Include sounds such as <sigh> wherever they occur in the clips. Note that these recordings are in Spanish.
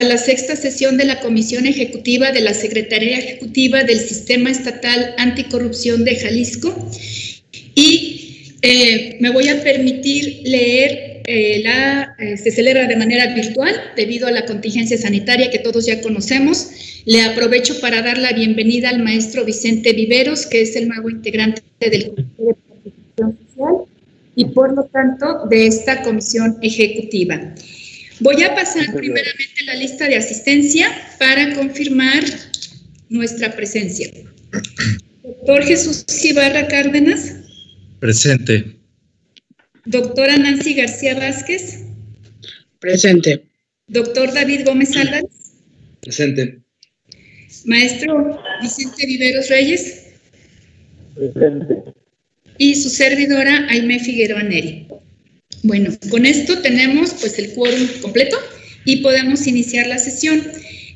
la sexta sesión de la Comisión Ejecutiva de la Secretaría Ejecutiva del Sistema Estatal Anticorrupción de Jalisco. Y eh, me voy a permitir leer, eh, la, eh, se celebra de manera virtual debido a la contingencia sanitaria que todos ya conocemos. Le aprovecho para dar la bienvenida al maestro Vicente Viveros, que es el nuevo integrante del Comité de Participación Social y por lo tanto de esta comisión ejecutiva. Voy a pasar primeramente la lista de asistencia para confirmar nuestra presencia. Doctor Jesús Ibarra Cárdenas. Presente. Doctora Nancy García Vázquez. Presente. Doctor David Gómez Álvarez. Presente. Maestro Vicente Viveros Reyes. Presente. Y su servidora Aime Figueroa Neri. Bueno, con esto tenemos pues el quórum completo y podemos iniciar la sesión.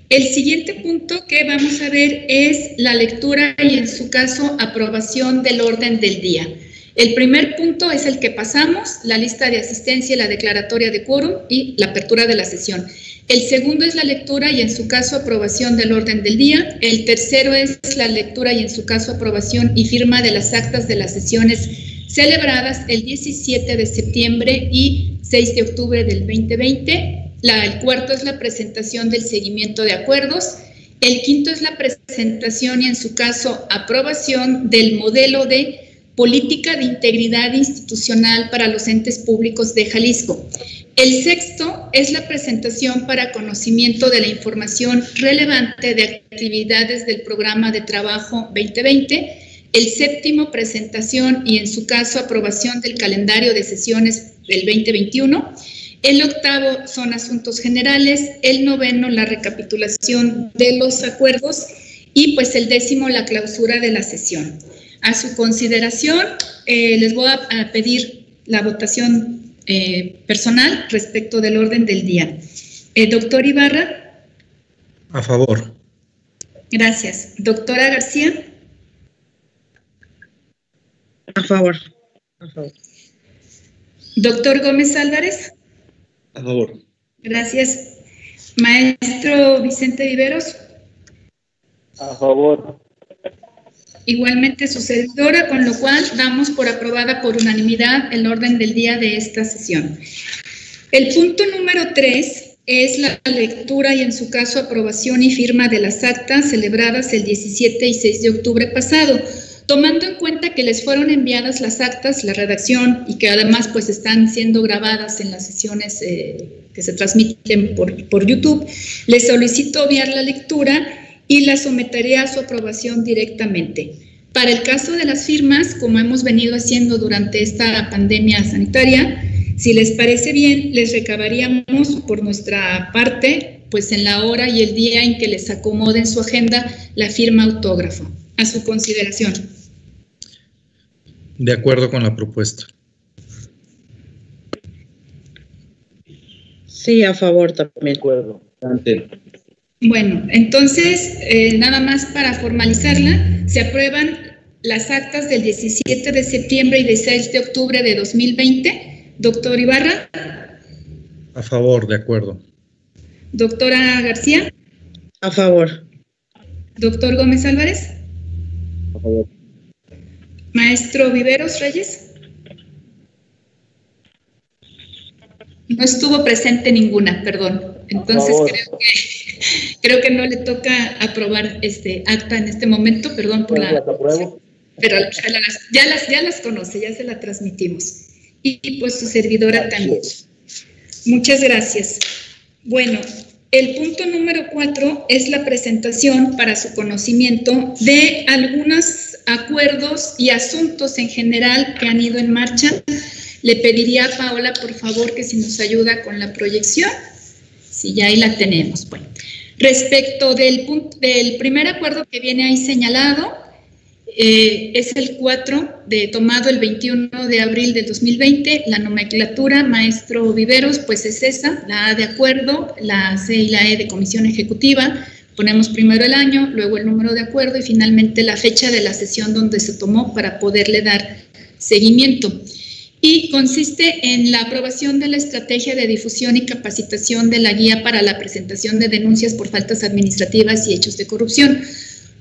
El siguiente punto que vamos a ver es la lectura y en su caso aprobación del orden del día. El primer punto es el que pasamos, la lista de asistencia y la declaratoria de quórum y la apertura de la sesión. El segundo es la lectura y en su caso aprobación del orden del día. El tercero es la lectura y en su caso aprobación y firma de las actas de las sesiones celebradas el 17 de septiembre y 6 de octubre del 2020. La, el cuarto es la presentación del seguimiento de acuerdos. El quinto es la presentación y en su caso aprobación del modelo de política de integridad institucional para los entes públicos de Jalisco. El sexto es la presentación para conocimiento de la información relevante de actividades del programa de trabajo 2020 el séptimo, presentación y en su caso aprobación del calendario de sesiones del 2021. El octavo son asuntos generales. El noveno, la recapitulación de los acuerdos. Y pues el décimo, la clausura de la sesión. A su consideración, eh, les voy a, pedir la votación eh, personal respecto del orden del día. Eh, doctor Ibarra. A favor. Gracias. Doctora García. A favor. A favor. Doctor Gómez Álvarez. A favor. Gracias. Maestro Vicente Viveros. A favor. Igualmente su servidora, con lo cual damos por aprobada por unanimidad el orden del día de esta sesión. El punto número tres es la lectura y en su caso aprobación y firma de las actas celebradas el 17 y 6 de octubre pasado tomando en cuenta que les fueron enviadas las actas, la redacción y que además pues están siendo grabadas en las sesiones eh, que se transmiten por, por YouTube, les solicito enviar la lectura y la someteré a su aprobación directamente. Para el caso de las firmas, como hemos venido haciendo durante esta pandemia sanitaria, si les parece bien, les recabaríamos por nuestra parte, pues en la hora y el día en que les acomode en su agenda la firma autógrafo. A su consideración. De acuerdo con la propuesta. Sí, a favor también. De acuerdo. Bueno, entonces, eh, nada más para formalizarla, se aprueban las actas del 17 de septiembre y 16 de octubre de 2020. Doctor Ibarra. A favor, de acuerdo. Doctora García. A favor. Doctor Gómez Álvarez. A favor. Maestro Viveros Reyes. No estuvo presente ninguna, perdón. Entonces creo que, creo que no le toca aprobar este acta en este momento, perdón por la... Pero ya las, ya las conoce, ya se la transmitimos. Y, pues su servidora también. Muchas gracias. Bueno, el punto número cuatro es la presentación para su conocimiento de algunas acuerdos y asuntos en general que han ido en marcha. Le pediría a Paola, por favor, que si nos ayuda con la proyección. Si ya ahí la tenemos. Bueno, respecto del, punto, del primer acuerdo que viene ahí señalado, eh, es el 4 de tomado el 21 de abril de 2020. La nomenclatura, maestro Viveros, pues es esa, la A de acuerdo, la C y la E de comisión ejecutiva, Ponemos primero el año, luego el número de acuerdo y finalmente la fecha de la sesión donde se tomó para poderle dar seguimiento. y consiste en la aprobación de la estrategia de difusión y capacitación de la guía para la presentación de denuncias por faltas administrativas y hechos de corrupción.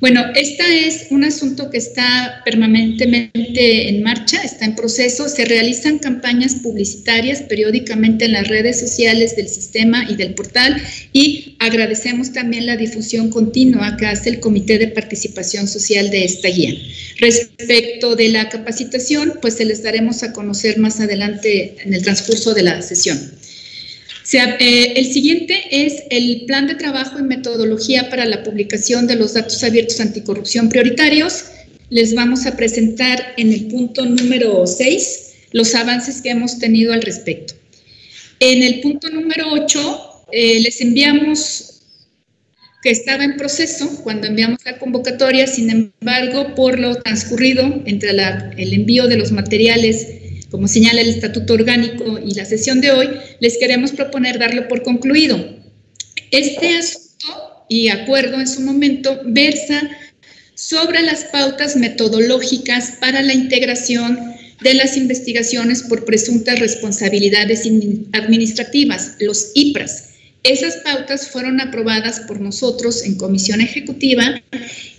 Bueno, este es un asunto que está permanentemente en marcha, está en proceso. Se realizan campañas publicitarias periódicamente en las redes sociales del sistema y del portal y agradecemos también la difusión continua que hace el Comité de Participación Social de esta guía. Respecto de la capacitación, pues se les daremos a conocer más adelante en el transcurso de la sesión. Eh, el siguiente es el plan de trabajo y metodología para la publicación de los datos abiertos anticorrupción prioritarios. Les vamos a presentar en el punto número 6 los avances que hemos tenido al respecto. En el punto número 8 eh, les enviamos que estaba en proceso cuando enviamos la convocatoria, sin embargo, por lo transcurrido entre el envío de los materiales como señala el estatuto orgánico y la sesión de hoy, les queremos proponer darlo por concluido. Este asunto y acuerdo en su momento versa sobre las pautas metodológicas para la integración de las investigaciones por presuntas responsabilidades administrativas, los IPRAS. Esas pautas fueron aprobadas por nosotros en comisión ejecutiva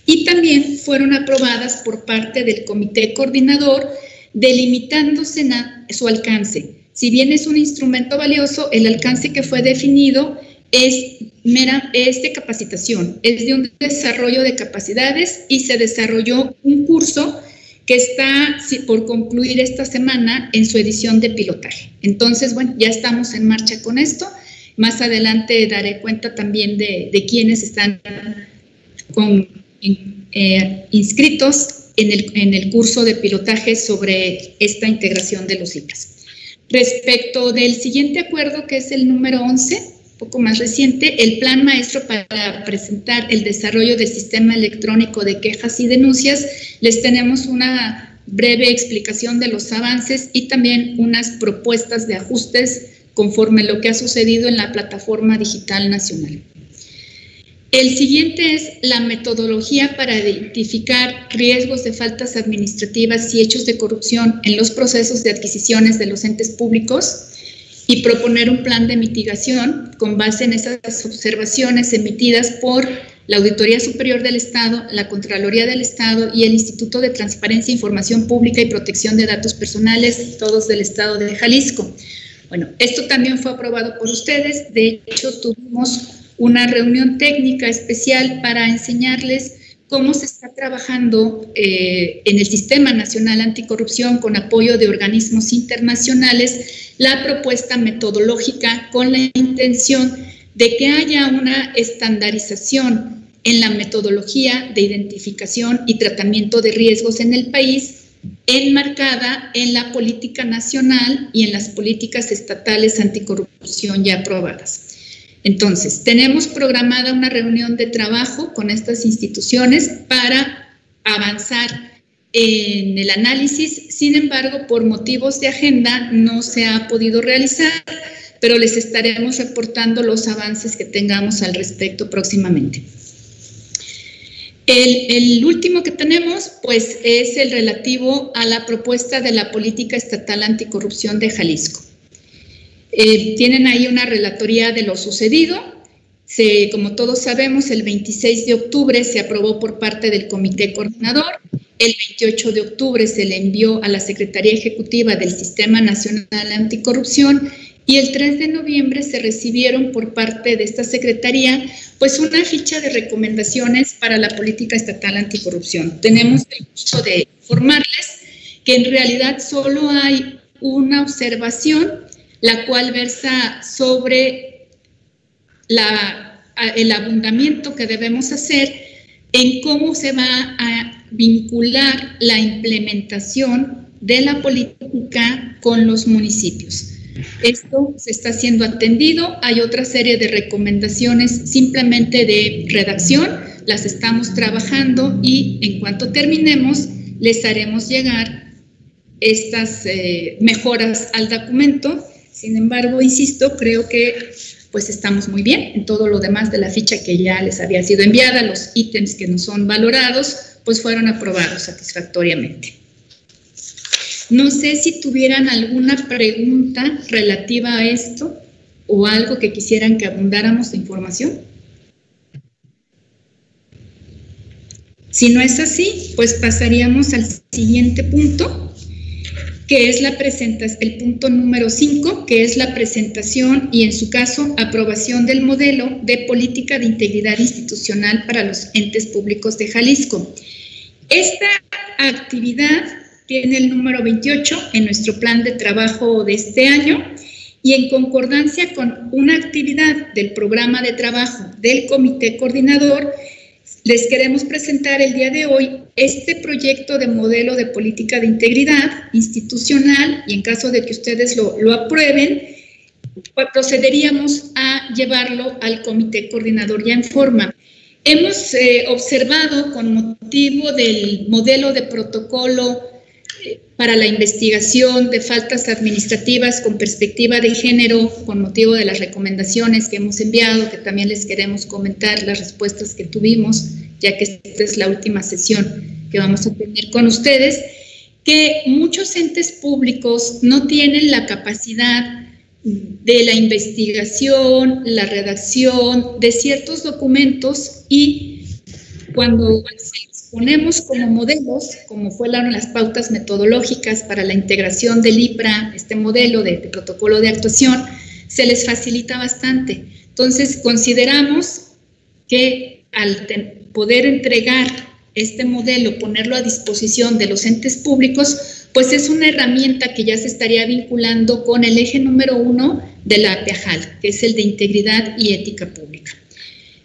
y también fueron aprobadas por parte del comité coordinador delimitándose su alcance. Si bien es un instrumento valioso, el alcance que fue definido es, de capacitación, es de un desarrollo de capacidades y se desarrolló un curso que está por concluir esta semana en su edición de pilotaje. Entonces, bueno, ya estamos en marcha con esto. Más adelante daré cuenta también de, de quienes están eh, inscritos en el, curso de pilotaje sobre esta integración de los IPRAS. Respecto del siguiente acuerdo, que es el número 11, poco más reciente, el plan maestro para presentar el desarrollo del sistema electrónico de quejas y denuncias, les tenemos una breve explicación de los avances y también unas propuestas de ajustes conforme lo que ha sucedido en la plataforma digital nacional. El siguiente es la metodología para identificar riesgos de faltas administrativas y hechos de corrupción en los procesos de adquisiciones de los entes públicos y proponer un plan de mitigación con base en esas observaciones emitidas por la Auditoría Superior del Estado, la Contraloría del Estado y el Instituto de Transparencia, Información Pública y Protección de Datos Personales, todos del Estado de Jalisco. Bueno, esto también fue aprobado por ustedes. De hecho, tuvimos una reunión técnica especial para enseñarles cómo se está trabajando eh, en el Sistema Nacional Anticorrupción con apoyo de organismos internacionales la propuesta metodológica con la intención de que haya una estandarización en la metodología de identificación y tratamiento de riesgos en el país, enmarcada en la política nacional y en las políticas estatales anticorrupción ya aprobadas. Entonces, tenemos programada una reunión de trabajo con estas instituciones para avanzar en el análisis. Sin embargo, por motivos de agenda no se ha podido realizar, pero les estaremos reportando los avances que tengamos al respecto próximamente. El, último que tenemos, pues, es el relativo a la propuesta de la política estatal anticorrupción de Jalisco. Eh, tienen ahí una relatoría de lo sucedido. Se, como todos sabemos, el 26 de octubre se aprobó por parte del Comité Coordinador. El 28 de octubre se le envió a la Secretaría Ejecutiva del Sistema Nacional Anticorrupción y el 3 de noviembre se recibieron por parte de esta Secretaría pues una ficha de recomendaciones para la política estatal anticorrupción. Tenemos el gusto de informarles que en realidad solo hay una observación la cual versa sobre el abundamiento que debemos hacer en cómo se va a vincular la implementación de la política con los municipios. Esto se está siendo atendido. Hay otra serie de recomendaciones simplemente de redacción. Las estamos trabajando y en cuanto terminemos, les haremos llegar estas eh, mejoras al documento sin embargo, insisto, creo que pues estamos muy bien en todo lo demás de la ficha que ya les había sido enviada, los ítems que no son valorados, pues fueron aprobados satisfactoriamente. No sé si tuvieran alguna pregunta relativa a esto o algo que quisieran que abundáramos de información. Si no es así, pues pasaríamos al siguiente punto, que es la presentación, el punto número 5, que es la presentación y en su caso aprobación del modelo de política de integridad institucional para los entes públicos de Jalisco. Esta actividad tiene el número 28 en nuestro plan de trabajo de este año y en concordancia con una actividad del programa de trabajo del comité coordinador, les queremos presentar el día de hoy este proyecto de modelo de política de integridad institucional y en caso de que ustedes lo, aprueben, pues procederíamos a llevarlo al comité coordinador ya en forma. Hemos eh, observado con motivo del modelo de protocolo para la investigación de faltas administrativas con perspectiva de género, con motivo de las recomendaciones que hemos enviado, que también les queremos comentar las respuestas que tuvimos, ya que esta es la última sesión que vamos a tener con ustedes, que muchos entes públicos no tienen la capacidad de la investigación, la redacción de ciertos documentos y cuando ponemos como modelos, como fueron las pautas metodológicas para la integración del IPRA, este modelo de, protocolo de actuación, se les facilita bastante. Entonces, consideramos que al poder entregar este modelo, ponerlo a disposición de los entes públicos, pues es una herramienta que ya se estaría vinculando con el eje número uno de la APEJAL, que es el de integridad y ética pública.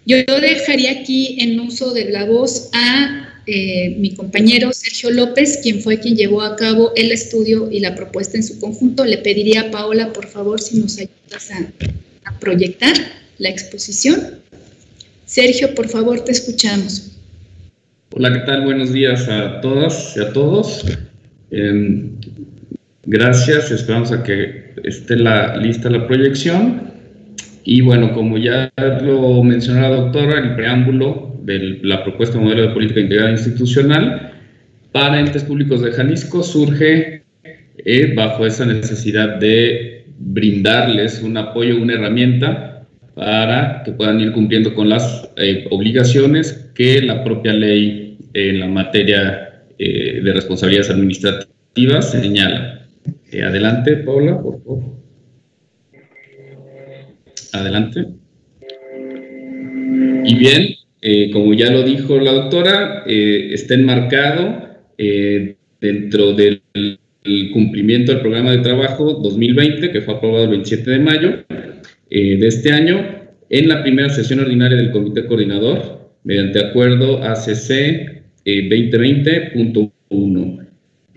Yo dejaría aquí en uso de la voz a eh, mi compañero Sergio López, quien fue quien llevó a cabo el estudio y la propuesta en su conjunto. Le pediría a Paola, por favor, si nos ayudas a, proyectar la exposición. Sergio, por favor, te escuchamos. Hola, ¿qué tal? Buenos días a todas y a todos. Em, gracias, esperamos a que esté la, lista la proyección. Y bueno, como ya lo mencionó la doctora, el preámbulo la propuesta de modelo de política integral institucional para entes públicos de Jalisco surge eh, bajo esa necesidad de brindarles un apoyo, una herramienta para que puedan ir cumpliendo con las eh, obligaciones que la propia ley en la materia eh, de responsabilidades administrativas señala. adelante, Paula, por favor. Adelante. Y bien, eh, como ya lo dijo la doctora, eh, está enmarcado eh, dentro del cumplimiento del programa de trabajo 2020, que fue aprobado el 27 de mayo de este año, en la primera sesión ordinaria del Comité Coordinador, mediante acuerdo ACC 2020.1.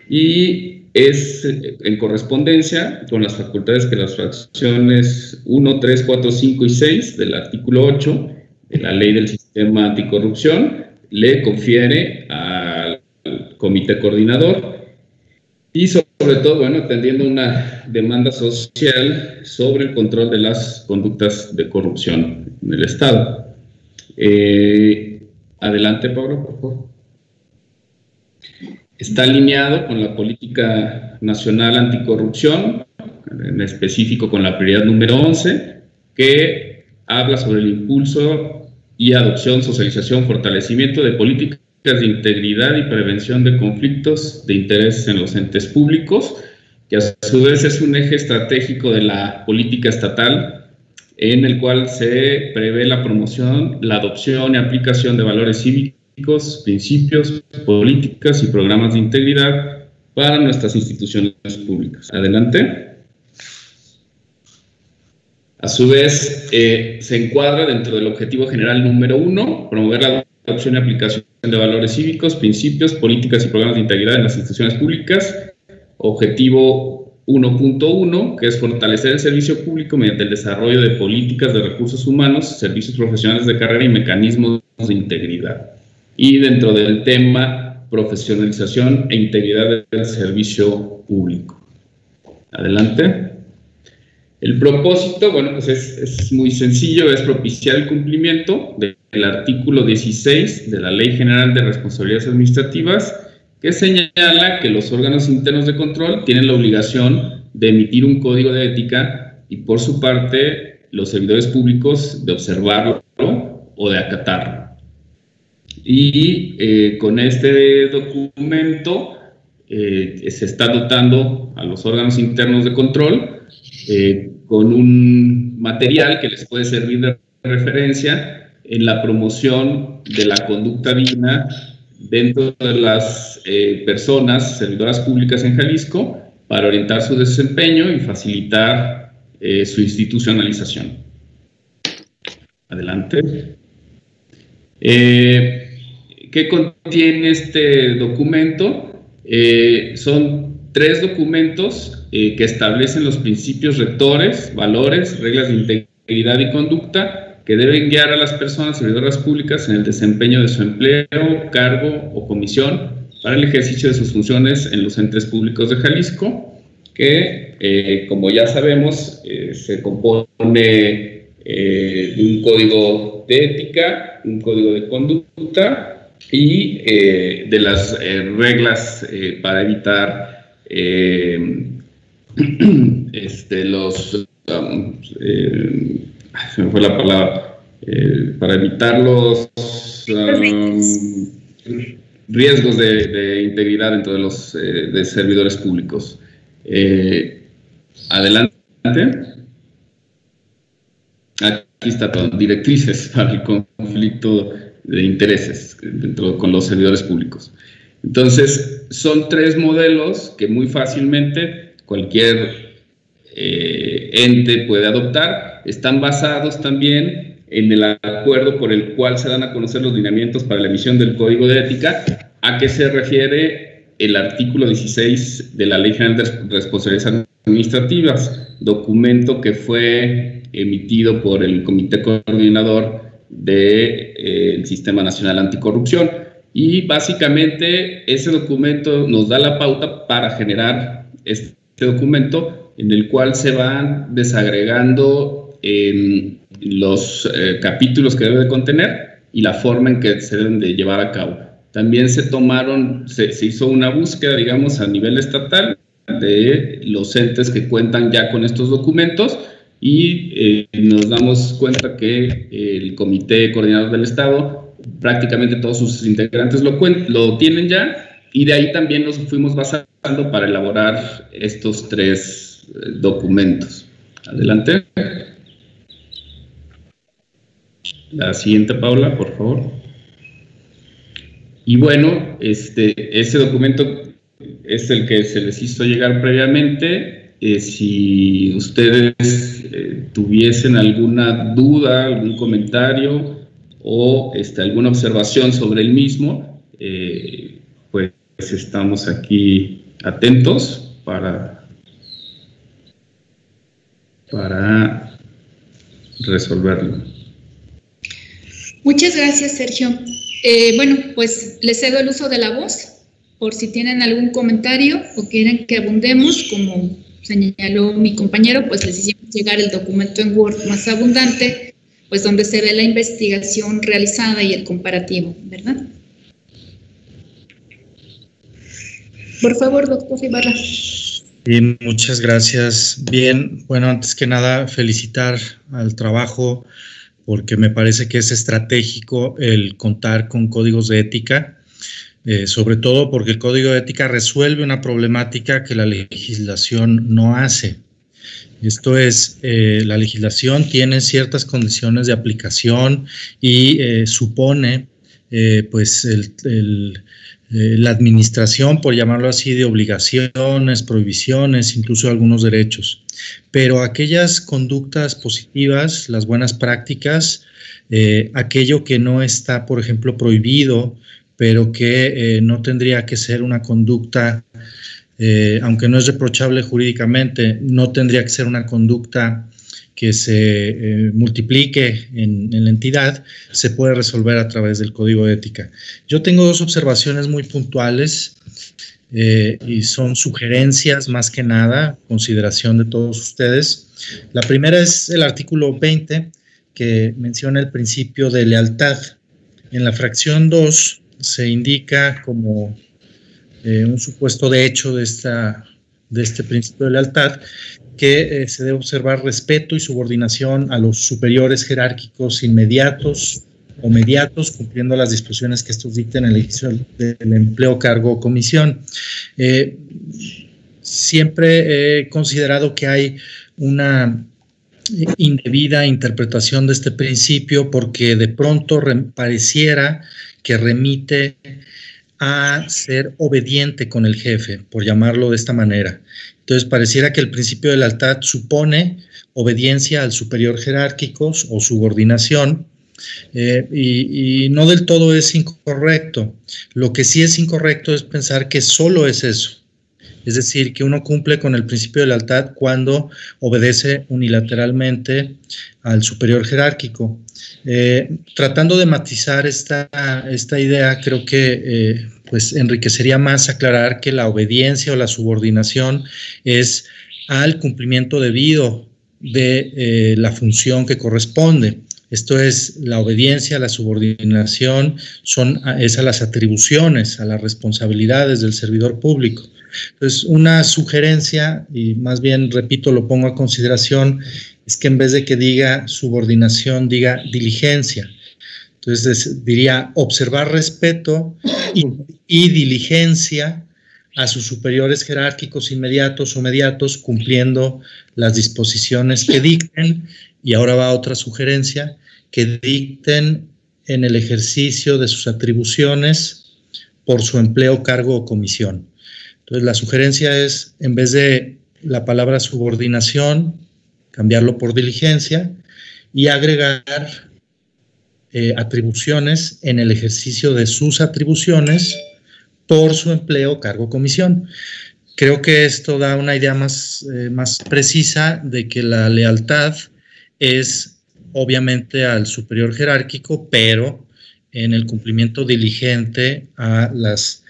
Y es en correspondencia con las facultades que las fracciones 1, 3, 4, 5 y 6 del artículo 8 de la ley del sistema anticorrupción le confiere al comité coordinador y sobre todo, bueno, atendiendo una demanda social sobre el control de las conductas de corrupción en el Estado. Eh, adelante, Pablo, por favor. Está alineado con la política nacional anticorrupción, en específico con la prioridad número 11, que habla sobre el impulso y adopción, socialización, fortalecimiento de políticas de integridad y prevención de conflictos de interés en los entes públicos, que a su vez es un eje estratégico de la política estatal en el cual se prevé la promoción, la adopción y aplicación de valores cívicos, principios, políticas y programas de integridad para nuestras instituciones públicas. Adelante. A su vez, eh, se encuadra dentro del objetivo general número uno, promover la adopción y aplicación de valores cívicos, principios, políticas y programas de integridad en las instituciones públicas. Objetivo 1.1, que es fortalecer el servicio público mediante el desarrollo de políticas de recursos humanos, servicios profesionales de carrera y mecanismos de integridad. Y dentro del tema, profesionalización e integridad del servicio público. Adelante. El propósito, bueno, pues es, muy sencillo, es propiciar el cumplimiento del artículo 16 de la Ley General de Responsabilidades Administrativas, que señala que los órganos internos de control tienen la obligación de emitir un código de ética y por su parte los servidores públicos de observarlo o de acatarlo. Y eh, con este documento eh, se está dotando a los órganos internos de control eh, con un material que les puede servir de referencia en la promoción de la conducta digna dentro de las personas servidoras públicas en Jalisco para orientar su desempeño y facilitar su institucionalización. Adelante. Eh, ¿Qué contiene este documento? Eh, son tres documentos eh, que establecen los principios rectores, valores, reglas de integridad y conducta que deben guiar a las personas servidoras públicas en el desempeño de su empleo, cargo o comisión para el ejercicio de sus funciones en los entes públicos de Jalisco, que, como ya sabemos, se compone de un código de ética, un código de conducta y eh, de las eh, reglas eh, para evitar <clears throat> este, los... Um, se me fue la palabra. para evitar los um, riesgos de, integridad dentro de los de servidores públicos. adelante. Aquí está todo, directrices <laughs> para el conflicto de intereses dentro con los servidores públicos. Entonces, son tres modelos que muy fácilmente cualquier eh, ente puede adoptar. Están basados también en el acuerdo por el cual se dan a conocer los lineamientos para la emisión del Código de Ética, a qué se refiere el artículo 16 de la Ley General de Responsabilidades Administrativas, documento que fue emitido por el Comité Coordinador del de, eh, Sistema Nacional Anticorrupción. Y básicamente ese documento nos da la pauta para generar este documento en el cual se van desagregando em, los eh, capítulos que debe de contener y la forma en que se deben de llevar a cabo. También se tomaron, se, se hizo una búsqueda, digamos, a nivel estatal de los entes que cuentan ya con estos documentos y eh, nos damos cuenta que el Comité Coordinador del Estado, prácticamente todos sus integrantes lo, lo tienen ya y de ahí también nos fuimos basando para elaborar estos tres eh, documentos. Adelante. La siguiente, Paula, por favor. Y bueno, este, ese documento es el que se les hizo llegar previamente eh, si ustedes eh, tuviesen alguna duda, algún comentario o este, alguna observación sobre el mismo, eh, pues estamos aquí atentos para, para resolverlo. Muchas gracias, Sergio. bueno, pues les cedo el uso de la voz por si tienen algún comentario o quieren que abundemos, como señaló mi compañero, pues les hicimos llegar el documento en Word más abundante, pues donde se ve la investigación realizada y el comparativo, ¿verdad? Por favor, doctor Ibarra. Bien, muchas gracias. Bien, bueno, antes que nada, felicitar al trabajo porque me parece que es estratégico el contar con códigos de ética eh, sobre todo porque el código de ética resuelve una problemática que la legislación no hace. Esto es, eh, la legislación tiene ciertas condiciones de aplicación y eh, supone pues la administración, por llamarlo así, de obligaciones, prohibiciones, incluso algunos derechos. Pero aquellas conductas positivas, las buenas prácticas, aquello que no está, por ejemplo, prohibido, pero que eh, no tendría que ser una conducta, eh, aunque no es reprochable jurídicamente, no tendría que ser una conducta que se eh, multiplique en, la entidad, se puede resolver a través del código de ética. Yo tengo dos observaciones muy puntuales y son sugerencias más que nada, consideración de todos ustedes. La primera es el artículo 20 que menciona el principio de lealtad. En la fracción 2 se indica como eh, un supuesto de hecho de, esta, de este principio de lealtad, que eh, se debe observar respeto y subordinación a los superiores jerárquicos inmediatos o mediatos, cumpliendo las disposiciones que estos dicten en el ejercicio del empleo, cargo o comisión. Eh, siempre he considerado que hay una indebida interpretación de este principio porque de pronto pareciera que remite a ser obediente con el jefe, por llamarlo de esta manera. Entonces, pareciera que el principio de lealtad supone obediencia al superior jerárquico o subordinación, eh, y, no del todo es incorrecto. Lo que sí es incorrecto es pensar que solo es eso. Es decir, que uno cumple con el principio de lealtad cuando obedece unilateralmente al superior jerárquico. Eh, tratando de matizar esta, esta idea, creo que eh, pues enriquecería más aclarar que la obediencia o la subordinación es al cumplimiento debido de eh, la función que corresponde. Esto es la obediencia, la subordinación, son es a las atribuciones, a las responsabilidades del servidor público. Entonces, una sugerencia, y más bien, repito, lo pongo a consideración, es que en vez de que diga subordinación, diga diligencia. Entonces, diría observar respeto y, diligencia a sus superiores jerárquicos inmediatos o mediatos, cumpliendo las disposiciones que dicten. Y ahora va otra sugerencia, que dicten en el ejercicio de sus atribuciones por su empleo, cargo o comisión. Entonces, la sugerencia es, en vez de la palabra subordinación, cambiarlo por diligencia y agregar eh, atribuciones en el ejercicio de sus atribuciones por su empleo, cargo, comisión. Creo que esto da una idea más, eh, más precisa de que la lealtad es obviamente al superior jerárquico, pero en el cumplimiento diligente a las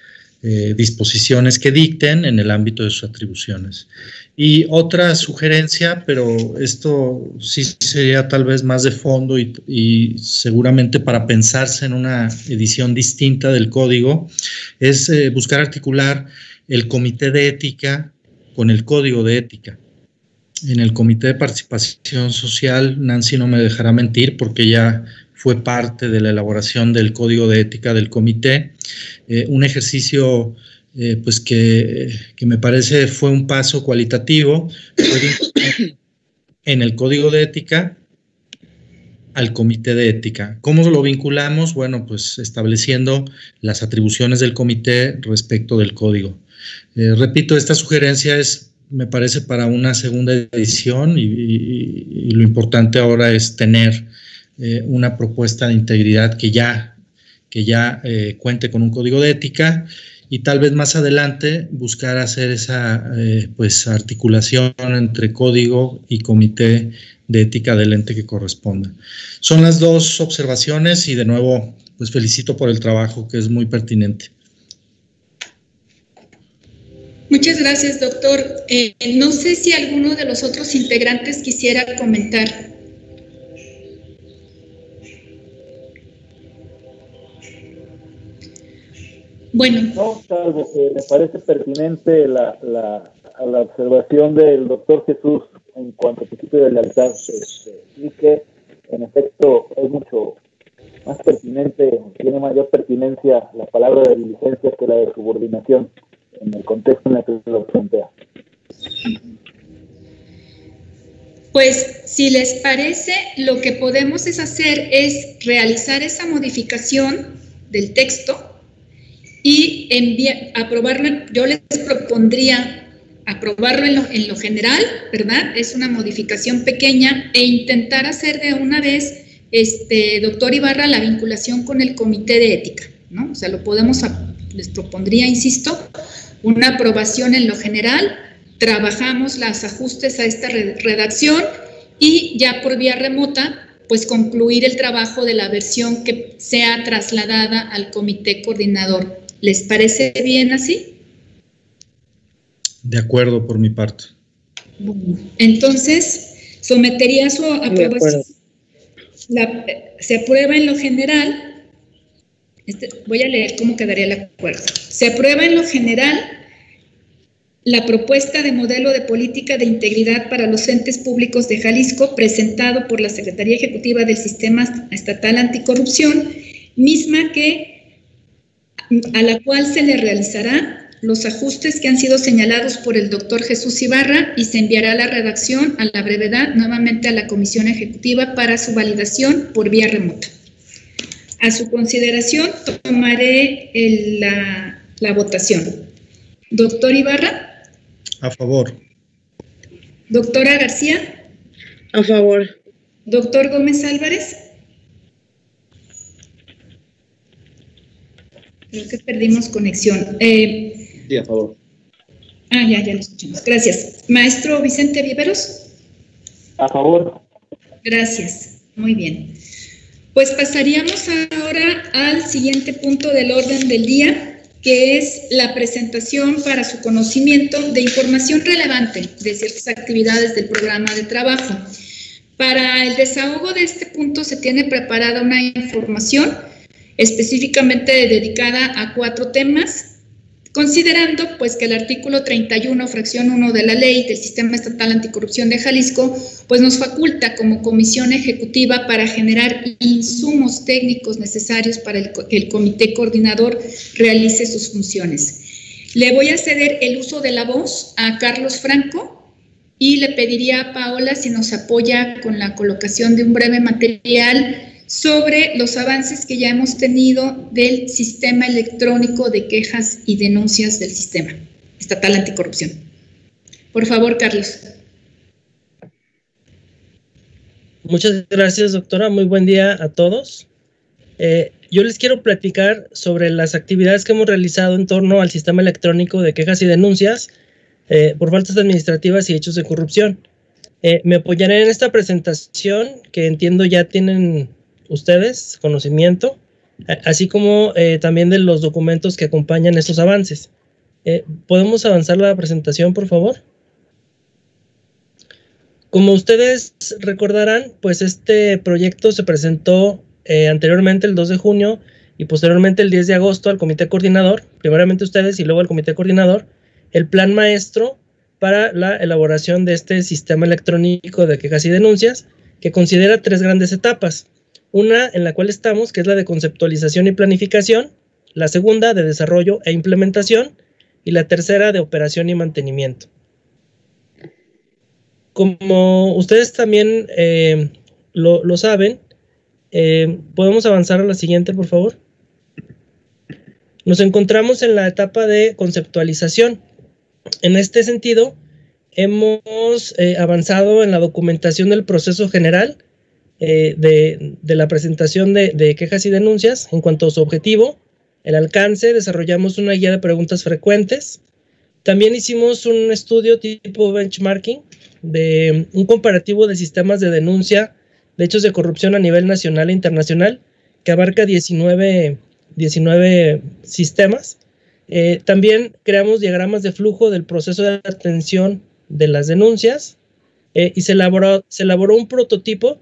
eh, disposiciones que dicten en el ámbito de sus atribuciones. Y otra sugerencia, pero esto sí sería tal vez más de fondo y, seguramente para pensarse en una edición distinta del código, es eh, buscar articular el comité de ética con el código de ética. En el comité de participación social, Nancy no me dejará mentir porque ya fue parte de la elaboración del código de ética del comité, eh, un ejercicio eh, pues que, me parece fue un paso cualitativo en el código de ética al comité de ética. ¿Cómo lo vinculamos? Bueno, pues estableciendo las atribuciones del comité respecto del código. Eh, repito, esta sugerencia es, me parece, para una segunda edición y lo importante ahora es tener eh, una propuesta de integridad que ya, que ya eh, cuente con un código de ética y tal vez más adelante buscar hacer esa eh, pues articulación entre código y comité de ética del ente que corresponda. Son las dos observaciones y de nuevo pues felicito por el trabajo que es muy pertinente. Muchas gracias, doctor. no sé si alguno de los otros integrantes quisiera comentar. Bueno. No, salvo que me parece pertinente la, la, la observación del doctor Jesús en cuanto al principio de lealtad y que en efecto es mucho más pertinente, tiene mayor pertinencia la palabra de diligencia que la de subordinación en el contexto en el que lo plantea. Pues si les parece, lo que podemos es hacer es realizar esa modificación del texto y aprobarlo, yo les propondría aprobarlo en lo, en lo, general, ¿verdad? Es una modificación pequeña e intentar hacer de una vez, este, doctor Ibarra, la vinculación con el comité de ética, ¿no? O sea, lo podemos, les propondría, insisto, una aprobación en lo general, trabajamos los ajustes a esta redacción y ya por vía remota, pues concluir el trabajo de la versión que sea trasladada al comité coordinador ¿Les parece bien así? De acuerdo por mi parte. entonces, sometería su aprobación. se aprueba en lo general Este, voy a leer cómo quedaría el acuerdo. Se aprueba en lo general la propuesta de modelo de política de integridad para los entes públicos de Jalisco presentado por la Secretaría Ejecutiva del Sistema Estatal Anticorrupción, misma que a la cual se le realizará los ajustes que han sido señalados por el doctor Jesús Ibarra y se enviará la redacción a la brevedad nuevamente a la Comisión Ejecutiva para su validación por vía remota. A su consideración tomaré la, la votación. Doctor Ibarra. A favor. Doctora García. A favor. Doctor Gómez Álvarez. Creo que perdimos conexión. Eh, sí, a favor. Ah, ya, ya lo escuchamos. Gracias. Maestro Vicente Viveros. A favor. Gracias. Muy bien. Pues pasaríamos ahora al siguiente punto del orden del día, que es la presentación para su conocimiento de información relevante de ciertas actividades del programa de trabajo. Para el desahogo de este punto se tiene preparada una información específicamente dedicada a cuatro temas, considerando pues que el artículo 31, fracción 1 de la ley del Sistema Estatal Anticorrupción de Jalisco, pues nos faculta como comisión ejecutiva para generar insumos técnicos necesarios para que el comité coordinador realice sus funciones. Le voy a ceder el uso de la voz a Carlos Franco y le pediría a Paola si nos apoya con la colocación de un breve material sobre los avances que ya hemos tenido del sistema electrónico de quejas y denuncias del sistema estatal anticorrupción. Por favor, Carlos. Muchas gracias, doctora. Muy buen día a todos. Eh, yo les quiero platicar sobre las actividades que hemos realizado en torno al sistema electrónico de quejas y denuncias eh, por faltas administrativas y hechos de corrupción. Eh, me apoyaré en esta presentación que entiendo ya tienen ustedes conocimiento, así como eh, también de los documentos que acompañan estos avances. Eh, ¿Podemos avanzar la presentación, por favor? Como ustedes recordarán, pues este proyecto se presentó eh, anteriormente el 2 de junio y posteriormente el 10 de agosto al comité coordinador, primeramente ustedes y luego al comité coordinador, el plan maestro para la elaboración de este sistema electrónico de quejas y denuncias que considera tres grandes etapas. Una en la cual estamos, que es la de conceptualización y planificación, la segunda de desarrollo e implementación y la tercera de operación y mantenimiento. Como ustedes también eh, lo, saben, eh, podemos avanzar a la siguiente, por favor. Nos encontramos en la etapa de conceptualización. En este sentido, hemos eh, avanzado en la documentación del proceso general eh, de, la presentación de, quejas y denuncias en cuanto a su objetivo, el alcance, desarrollamos una guía de preguntas frecuentes. También hicimos un estudio tipo benchmarking de un comparativo de sistemas de denuncia de hechos de corrupción a nivel nacional e internacional que abarca 19, 19 sistemas. Eh, también creamos diagramas de flujo del proceso de atención de las denuncias eh, y se elaboró, se elaboró un prototipo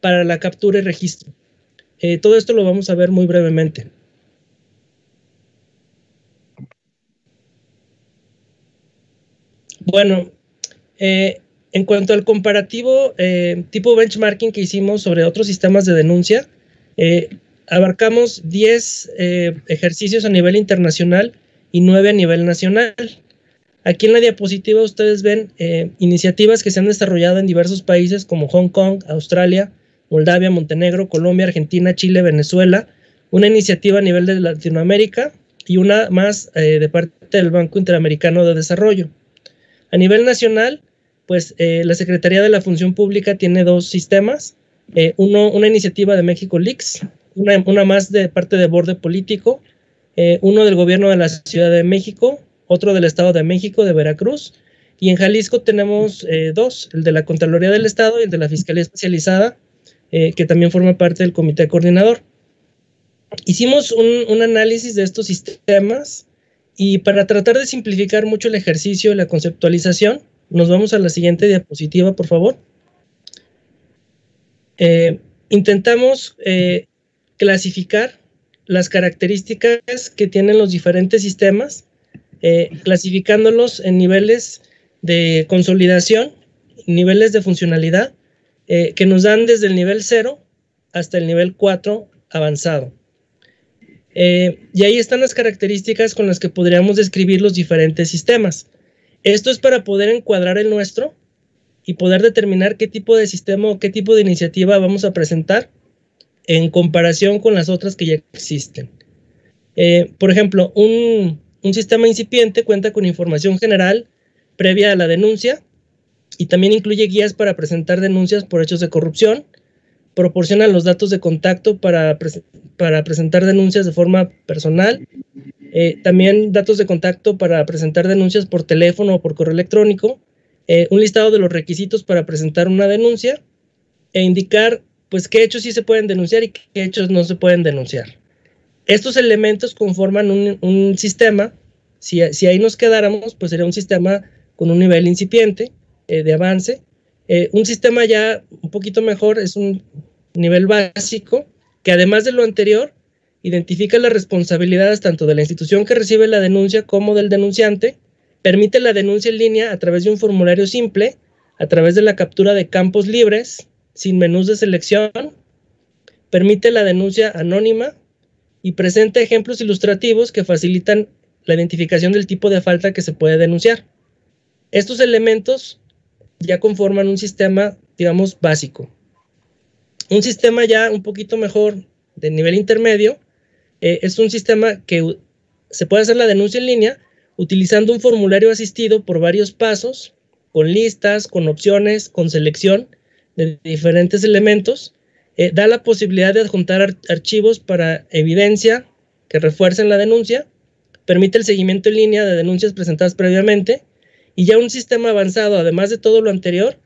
para la captura y registro. Eh, todo esto lo vamos a ver muy brevemente. Bueno, eh, en cuanto al comparativo eh, tipo benchmarking que hicimos sobre otros sistemas de denuncia, abarcamos 10 ejercicios a nivel internacional y 9 a nivel nacional. Aquí en la diapositiva ustedes ven iniciativas que se han desarrollado en diversos países como Hong Kong, Australia, Moldavia, Montenegro, Colombia, Argentina, Chile, Venezuela, una iniciativa a nivel de Latinoamérica y una más eh, de parte del Banco Interamericano de Desarrollo. A nivel nacional, pues eh, la Secretaría de la Función Pública tiene dos sistemas, eh, uno, una iniciativa de México Leaks, una, una, más de parte de borde político, uno del gobierno de la Ciudad de México, otro del Estado de México, de Veracruz, y en Jalisco tenemos dos, el de la Contraloría del Estado y el de la Fiscalía Especializada, eh, que también forma parte del comité coordinador. Hicimos un, análisis de estos sistemas y para tratar de simplificar mucho el ejercicio y la conceptualización, nos vamos a la siguiente diapositiva, por favor. Eh, intentamos eh, clasificar las características que tienen los diferentes sistemas, clasificándolos en niveles de consolidación, niveles de funcionalidad, eh, que nos dan desde el nivel 0 hasta el nivel 4 avanzado. Eh, y ahí están las características con las que podríamos describir los diferentes sistemas. Esto es para poder encuadrar el nuestro y poder determinar qué tipo de sistema o qué tipo de iniciativa vamos a presentar en comparación con las otras que ya existen. Eh, por ejemplo, un, un sistema incipiente cuenta con información general previa a la denuncia y también incluye guías para presentar denuncias por hechos de corrupción, proporciona los datos de contacto para, para presentar denuncias de forma personal, eh, también datos de contacto para presentar denuncias por teléfono o por correo electrónico, eh, un listado de los requisitos para presentar una denuncia e indicar pues qué hechos sí se pueden denunciar y qué hechos no se pueden denunciar. Estos elementos conforman un, sistema, si, si, ahí nos quedáramos, pues sería un sistema con un nivel incipiente eh, de avance. un sistema ya un poquito mejor es un nivel básico que además de lo anterior, identifica las responsabilidades tanto de la institución que recibe la denuncia como del denunciante, permite la denuncia en línea a través de un formulario simple, a través de la captura de campos libres, sin menús de selección, permite la denuncia anónima y presenta ejemplos ilustrativos que facilitan la identificación del tipo de falta que se puede denunciar. Estos elementos ya conforman un sistema, digamos, básico. Un sistema ya un poquito mejor de nivel intermedio eh, es un sistema que se puede hacer la denuncia en línea utilizando un formulario asistido por varios pasos, con listas, con opciones, con selección de diferentes elementos. Eh, da la posibilidad de adjuntar archivos para evidencia que refuercen la denuncia, permite el seguimiento en línea de denuncias presentadas previamente y ya un sistema avanzado, además de todo lo anterior,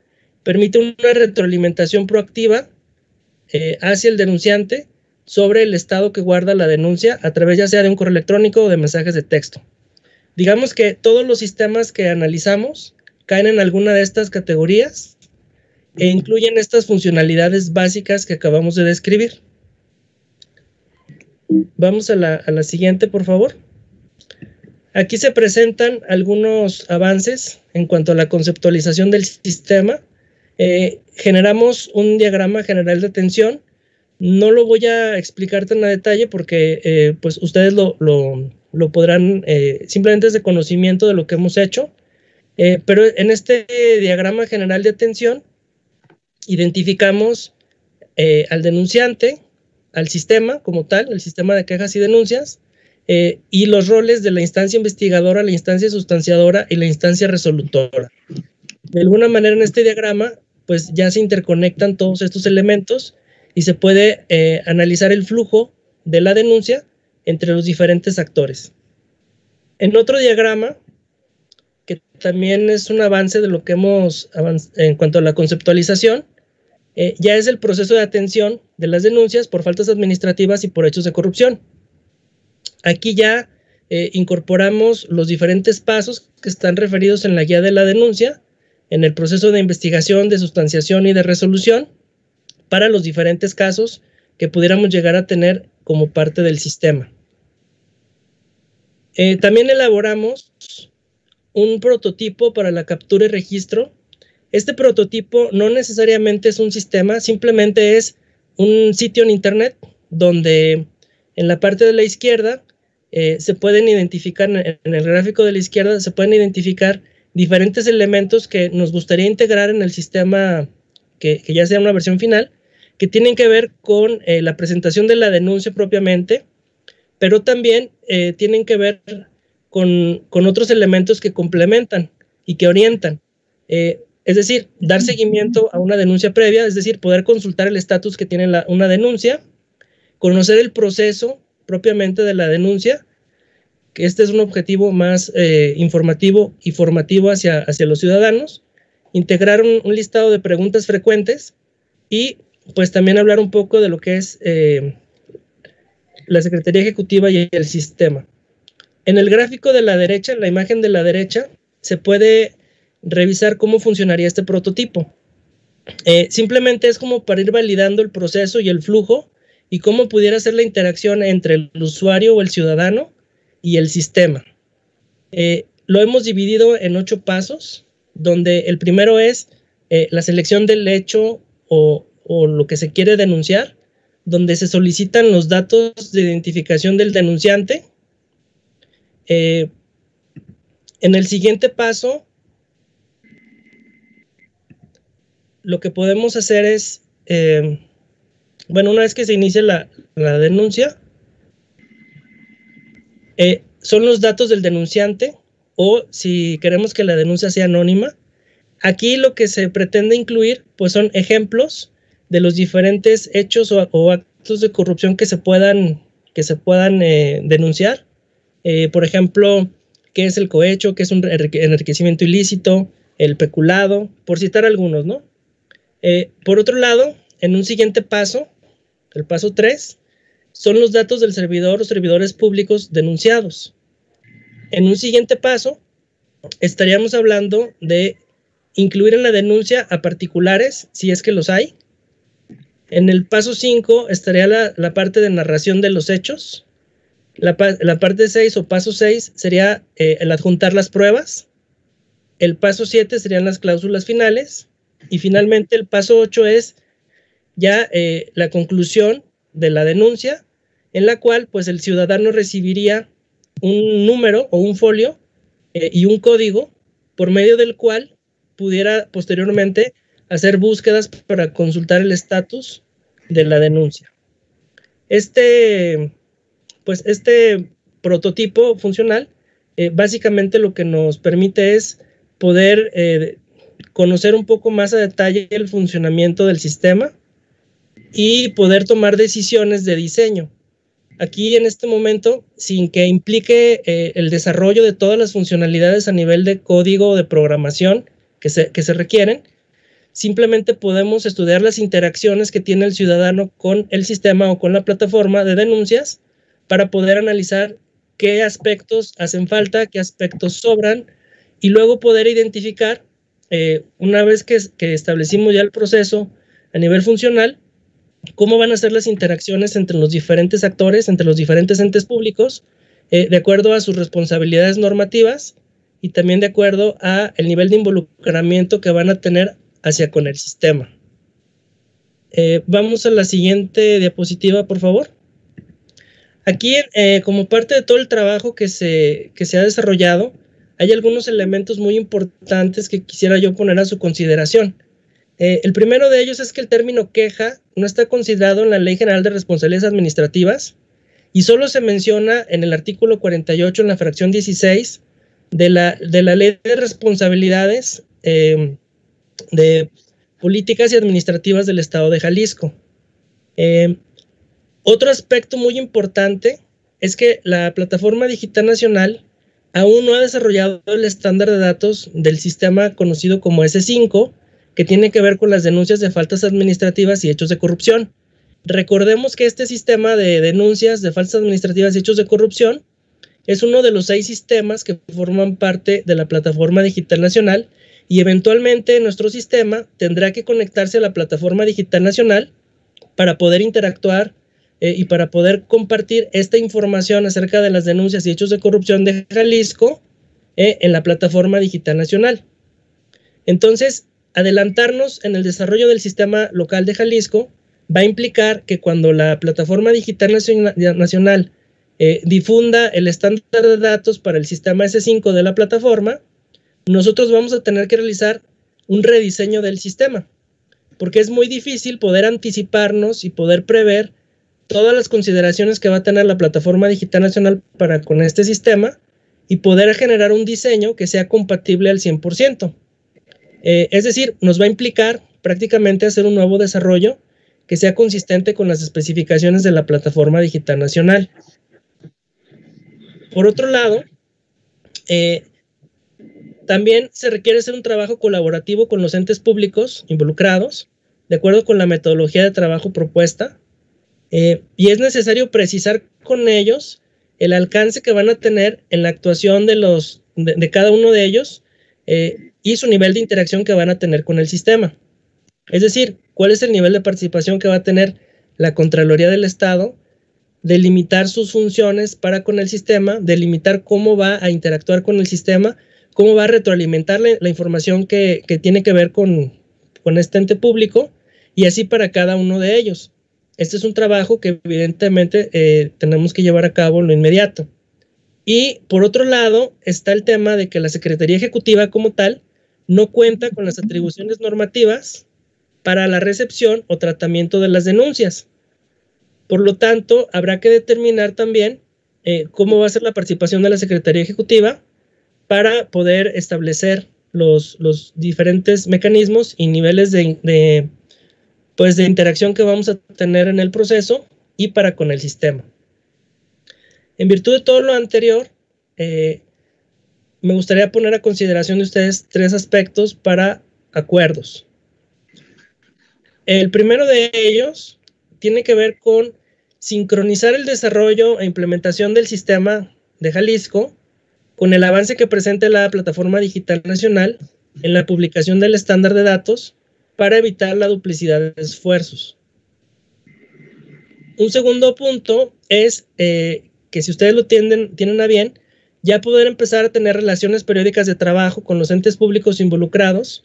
permite una retroalimentación proactiva eh, hacia el denunciante sobre el estado que guarda la denuncia a través ya sea de un correo electrónico o de mensajes de texto. Digamos que todos los sistemas que analizamos caen en alguna de estas categorías e incluyen estas funcionalidades básicas que acabamos de describir. Vamos a la, a la siguiente, por favor. Aquí se presentan algunos avances en cuanto a la conceptualización del sistema eh, generamos un diagrama general de tensión. No lo voy a explicar tan detalle porque eh, pues ustedes lo, lo, podrán, eh, simplemente de conocimiento de lo que hemos hecho. pero en este diagrama general de atención identificamos al denunciante, al sistema como tal, el sistema de quejas y denuncias, y los roles de la instancia investigadora, la instancia sustanciadora y la instancia resolutora. De alguna manera en este diagrama pues ya se interconectan todos estos elementos y se puede eh, analizar el flujo de la denuncia entre los diferentes actores. En otro diagrama, que también es un avance de lo que hemos en cuanto a la conceptualización, eh, ya es el proceso de atención de las denuncias por faltas administrativas y por hechos de corrupción. Aquí ya eh, incorporamos los diferentes pasos que están referidos en la guía de la denuncia en el proceso de investigación, de sustanciación y de resolución para los diferentes casos que pudiéramos llegar a tener como parte del sistema. Eh, también elaboramos un prototipo para la captura y registro. Este prototipo no necesariamente es un sistema, simplemente es un sitio en Internet donde en la parte de la izquierda eh, se pueden identificar, en el gráfico de la izquierda se pueden identificar diferentes elementos que nos gustaría integrar en el sistema que, ya sea una versión final, que tienen que ver con eh, la presentación de la denuncia propiamente, pero también eh, tienen que ver con, otros elementos que complementan y que orientan. Eh, es decir, dar seguimiento a una denuncia previa, es decir, poder consultar el estatus que tiene una denuncia, conocer el proceso propiamente de la denuncia que este es un objetivo más eh, informativo y formativo hacia, hacia los ciudadanos, integrar un, listado de preguntas frecuentes y pues también hablar un poco de lo que es eh, la Secretaría Ejecutiva y el sistema. En el gráfico de la derecha, en la imagen de la derecha, se puede revisar cómo funcionaría este prototipo. Eh, simplemente es como para ir validando el proceso y el flujo y cómo pudiera ser la interacción entre el usuario o el ciudadano y el sistema. Eh, lo hemos dividido en ocho pasos, donde el primero es eh, la selección del hecho o, lo que se quiere denunciar, donde se solicitan los datos de identificación del denunciante. Eh, en el siguiente paso, lo que podemos hacer es, bueno, una vez que se inicia la, denuncia, son los datos del denunciante o si queremos que la denuncia sea anónima, Aquí lo que se pretende incluir pues son ejemplos de los diferentes hechos o, actos de corrupción que se puedan, que se puedan eh, denunciar. Eh, por ejemplo, qué es el cohecho, qué es un enriquecimiento ilícito, el peculado, por citar algunos, ¿no? Eh, por otro lado, en un siguiente paso, el paso 3, son los datos del servidor o servidores públicos denunciados. En un siguiente paso, estaríamos hablando de incluir en la denuncia a particulares, si es que los hay. En el paso 5 estaría la, parte de narración de los hechos. La, parte 6 o paso 6 sería eh, el adjuntar las pruebas. El paso 7 serían las cláusulas finales. Y finalmente el paso 8 es ya eh, la conclusión de la denuncia, en la cual pues el ciudadano recibiría un número o un folio eh, y un código por medio del cual pudiera posteriormente hacer búsquedas para consultar el estatus de la denuncia. Este, pues este prototipo funcional eh, básicamente lo que nos permite es poder conocer un poco más a detalle el funcionamiento del sistema y poder tomar decisiones de diseño. Aquí en este momento, sin que implique eh, el desarrollo de todas las funcionalidades a nivel de código de programación, que se, requieren, simplemente podemos estudiar las interacciones que tiene el ciudadano con el sistema o con la plataforma de denuncias para poder analizar qué aspectos hacen falta, qué aspectos sobran y luego poder identificar, eh, una vez que, establecimos ya el proceso a nivel funcional, cómo van a ser las interacciones entre los diferentes actores, entre los diferentes entes públicos, eh, de acuerdo a sus responsabilidades normativas y también de acuerdo a el nivel de involucramiento que van a tener hacia con el sistema. Eh, vamos a la siguiente diapositiva, por favor. Aquí, eh, como parte de todo el trabajo que se, que se ha desarrollado, hay algunos elementos muy importantes que quisiera yo poner a su consideración. Eh, el primero de ellos es que el término queja no está considerado en la Ley General de Responsabilidades Administrativas y solo se menciona en el artículo 48 en la fracción 16 de la, de la ley de responsabilidades em, de políticas y administrativas del Estado de Jalisco. Em, otro aspecto muy importante es que la plataforma digital nacional aún no ha desarrollado el estándar de datos del sistema conocido como S5, que tiene que ver con las denuncias de faltas administrativas y hechos de corrupción. Recordemos que este sistema de denuncias de faltas administrativas y hechos de corrupción es uno de los seis sistemas que forman parte de la plataforma digital nacional y eventualmente nuestro sistema tendrá que conectarse a la plataforma digital nacional para poder interactuar eh, y para poder compartir esta información acerca de las denuncias y hechos de corrupción de Jalisco eh, en la plataforma digital nacional. Entonces, adelantarnos en el desarrollo del sistema local de Jalisco va a implicar que cuando la plataforma digital nacional eh, difunda el estándar de datos para el sistema S5 de la plataforma, nosotros vamos a tener que realizar un rediseño del sistema, porque es muy difícil poder anticiparnos y poder prever todas las consideraciones que va a tener la plataforma digital nacional para con este sistema y poder generar un diseño que sea compatible al 100%. Eh, es decir, nos va a implicar prácticamente hacer un nuevo desarrollo que sea consistente con las especificaciones de la plataforma digital nacional. Por otro lado, eh, también se requiere hacer un trabajo colaborativo con los entes públicos involucrados, de acuerdo con la metodología de trabajo propuesta, eh, y es necesario precisar con ellos el alcance que van a tener en la actuación de, los, de, cada uno de ellos y su nivel de interacción que van a tener con el sistema. Es decir, cuál es el nivel de participación que va a tener la Contraloría del Estado, delimitar sus funciones para con el sistema, delimitar cómo va a interactuar con el sistema, cómo va a retroalimentar la, información que, tiene que ver con, con este ente público y así para cada uno de ellos. Este es un trabajo que evidentemente eh, tenemos que llevar a cabo en lo inmediato. Y por otro lado está el tema de que la Secretaría Ejecutiva como tal no cuenta con las atribuciones normativas para la recepción o tratamiento de las denuncias. Por lo tanto, habrá que determinar también eh, cómo va a ser la participación de la Secretaría Ejecutiva para poder establecer los, diferentes mecanismos y niveles de, pues, de interacción que vamos a tener en el proceso y para con el sistema. En virtud de todo lo anterior, eh, me gustaría poner a consideración de ustedes tres aspectos para acuerdos. El primero de ellos tiene que ver con sincronizar el desarrollo e implementación del sistema de Jalisco con el avance que presenta la Plataforma Digital Nacional en la publicación del estándar de datos para evitar la duplicidad de esfuerzos. Un segundo punto es eh, que si ustedes lo tienen, tienen a bien, ya poder empezar a tener relaciones periódicas de trabajo con los entes públicos involucrados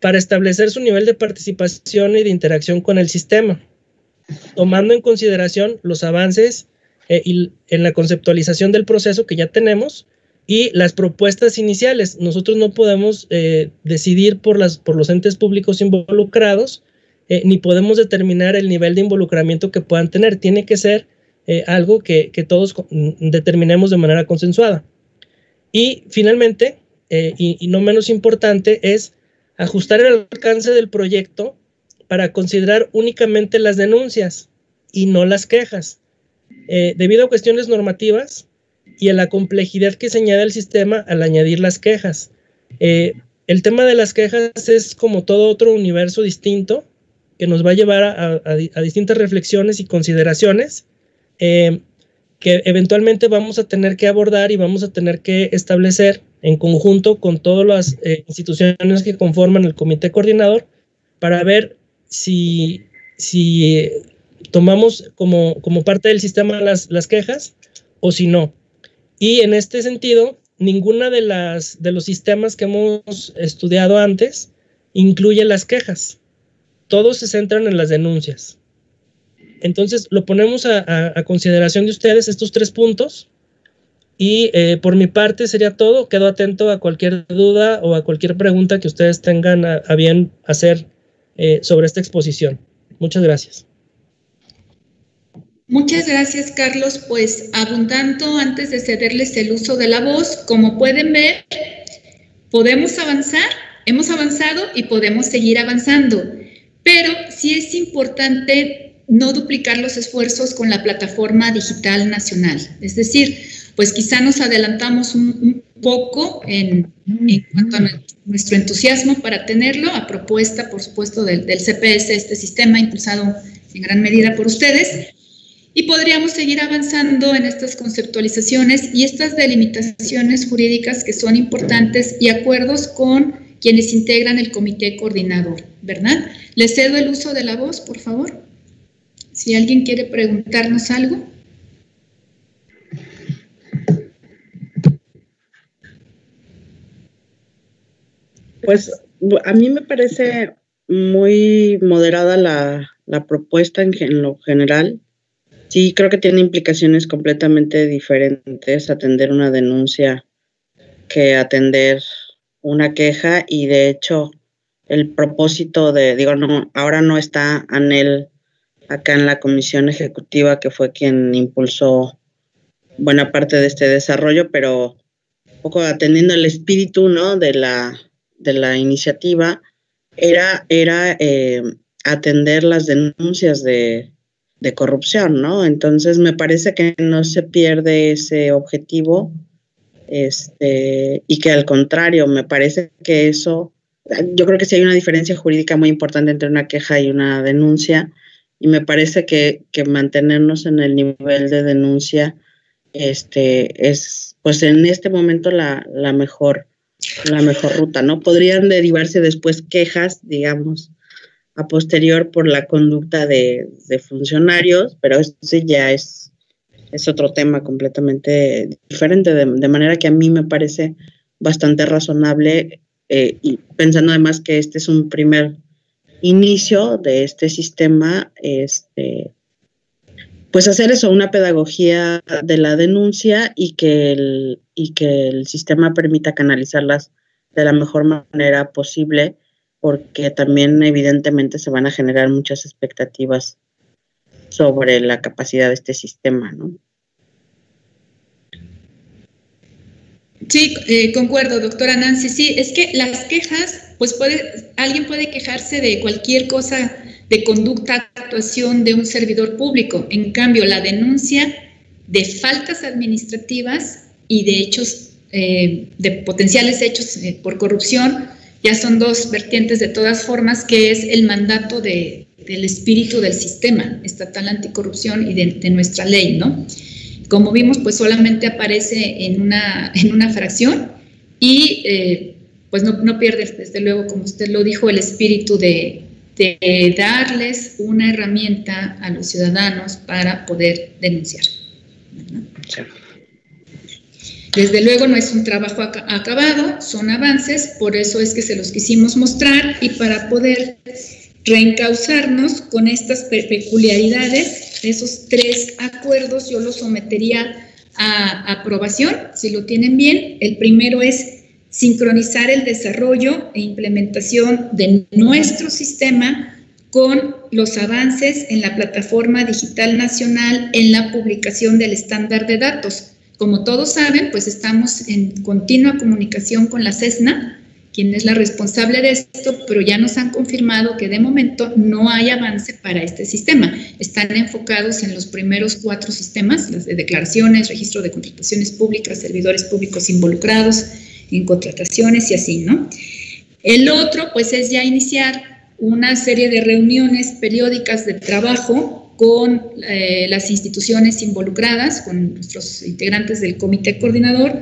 para establecer su nivel de participación y de interacción con el sistema, tomando en consideración los avances eh, en la conceptualización del proceso que ya tenemos y las propuestas iniciales. Nosotros no podemos eh, decidir por, las, por los entes públicos involucrados, eh, ni podemos determinar el nivel de involucramiento que puedan tener. Tiene que ser algo que, que, todos determinemos de manera consensuada. Y finalmente, y no menos importante, es ajustar el alcance del proyecto para considerar únicamente las denuncias y no las quejas. Eh, debido a cuestiones normativas y a la complejidad que se añade al sistema al añadir las quejas. Eh, el tema de las quejas es como todo otro universo distinto que nos va a llevar a, distintas reflexiones y consideraciones eh, que eventualmente vamos a tener que abordar y vamos a tener que establecer en conjunto con todas las eh, instituciones que conforman el comité coordinador para ver si, si tomamos como, como parte del sistema las, las quejas o si no. Y en este sentido, ninguna de, las, de los sistemas que hemos estudiado antes incluye las quejas. Todos se centran en las denuncias. Entonces, lo ponemos a, consideración de ustedes estos tres puntos y eh, por mi parte sería todo. Quedo atento a cualquier duda o a cualquier pregunta que ustedes tengan a, bien hacer eh, sobre esta exposición. Muchas gracias. Muchas gracias, Carlos. Pues abundando antes de cederles el uso de la voz, como pueden ver, podemos avanzar, hemos avanzado y podemos seguir avanzando, pero sí es importante no duplicar los esfuerzos con la plataforma digital nacional. Es decir, pues quizá nos adelantamos un, poco en, cuanto a nuestro entusiasmo para tenerlo, a propuesta, por supuesto, del, CPS, este sistema impulsado en gran medida por ustedes. Y podríamos seguir avanzando en estas conceptualizaciones y estas delimitaciones jurídicas que son importantes y acuerdos con quienes integran el comité coordinador, ¿verdad? Les cedo el uso de la voz, por favor. Si alguien quiere preguntarnos algo. Pues a mí me parece muy moderada la, propuesta en, lo general. Sí, creo que tiene implicaciones completamente diferentes atender una denuncia que atender una queja y de hecho el propósito de, digo, no, ahora no está Anel acá en la comisión ejecutiva que fue quien impulsó buena parte de este desarrollo, pero un poco atendiendo el espíritu, ¿no? De la, de la iniciativa era, era eh, atender las denuncias de, corrupción, ¿no? Entonces me parece que no se pierde ese objetivo este, y que al contrario, me parece que eso, yo creo que sí hay una diferencia jurídica muy importante entre una queja y una denuncia y me parece que, mantenernos en el nivel de denuncia este, es, pues en este momento la, la mejor la mejor ruta, ¿no? Podrían derivarse después quejas, digamos, a posterior por la conducta de, funcionarios, pero ese ya es, es otro tema completamente diferente, de, manera que a mí me parece bastante razonable eh, y pensando además que este es un primer inicio de este sistema, este, pues hacer eso, una pedagogía de la denuncia y que el, y que el sistema permita canalizarlas de la mejor manera posible, porque también evidentemente se van a generar muchas expectativas sobre la capacidad de este sistema, ¿no? Sí, eh, concuerdo, doctora Nancy. Sí, es que las quejas, pues puede, alguien puede quejarse de cualquier cosa de conducta, actuación de un servidor público. En cambio, la denuncia de faltas administrativas y de hechos, eh, de potenciales hechos eh, por corrupción, ya son dos vertientes de todas formas, que es el mandato de, del espíritu del sistema estatal anticorrupción y de, nuestra ley, ¿no? Como vimos, pues solamente aparece en una, en una fracción y eh, pues no, no pierde, desde luego, como usted lo dijo, el espíritu de, de darles una herramienta a los ciudadanos para poder denunciar. Desde luego no es un trabajo acabado, son avances, por eso es que se los quisimos mostrar y para poder reencauzarnos con estas peculiaridades, esos tres acuerdos yo los sometería a aprobación, si lo tienen bien. El primero es sincronizar el desarrollo e implementación de nuestro sistema con los avances en la plataforma digital nacional en la publicación del estándar de datos. Como todos saben, pues estamos en continua comunicación con la CESNA, quien es la responsable de esto, pero ya nos han confirmado que de momento no hay avance para este sistema. Están enfocados en los primeros cuatro sistemas, las de declaraciones, registro de contrataciones públicas, servidores públicos involucrados, en contrataciones y así, ¿no? El otro, pues, es ya iniciar una serie de reuniones periódicas de trabajo con eh, las instituciones involucradas, con nuestros integrantes del comité coordinador,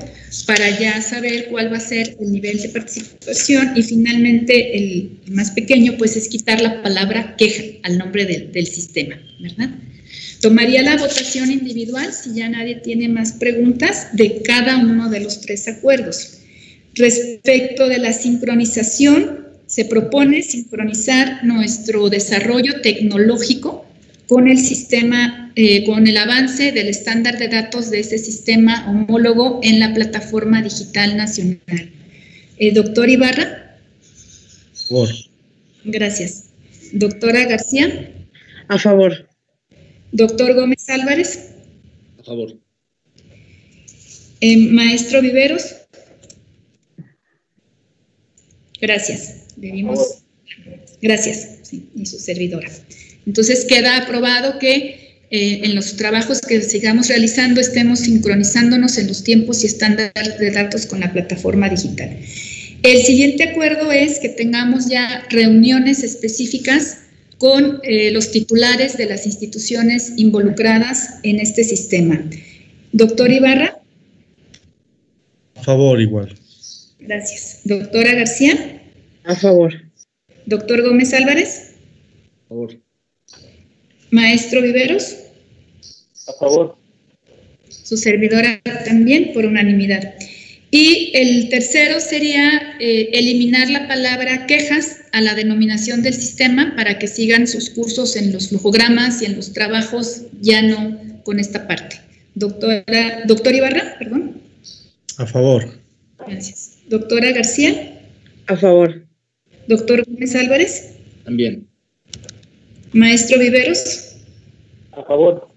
para ya saber cuál va a ser el nivel de participación y finalmente el más pequeño, pues es quitar la palabra queja al nombre del sistema, ¿verdad? Tomaría la votación individual, si ya nadie tiene más preguntas, de cada uno de los tres acuerdos. Respecto de la sincronización, se propone sincronizar nuestro desarrollo tecnológico con el sistema, eh, con el avance del estándar de datos de ese sistema homólogo en la plataforma digital nacional. Eh, doctor Ibarra. Por. Gracias. Doctora García. A favor. Doctor Gómez Álvarez. A favor. Eh, maestro Viveros. Gracias. Debimos. Gracias. y su servidora. Entonces queda aprobado que eh, en los trabajos que sigamos realizando estemos sincronizándonos en los tiempos y estándares de datos con la plataforma digital. El siguiente acuerdo es que tengamos ya reuniones específicas con eh, los titulares de las instituciones involucradas en este sistema. Doctor Ibarra. A favor, igual. Gracias. Doctora García. A favor. Doctor Gómez Álvarez. A favor. Maestro Viveros. A favor. Su servidora también por unanimidad. Y el tercero sería eh, eliminar la palabra quejas a la denominación del sistema para que sigan sus cursos en los flujogramas y en los trabajos, ya no con esta parte. Doctora, doctor Ibarra, perdón. A favor. Gracias. Doctora García. A favor. Doctor Gómez Álvarez. También. Maestro Viveros. A favor.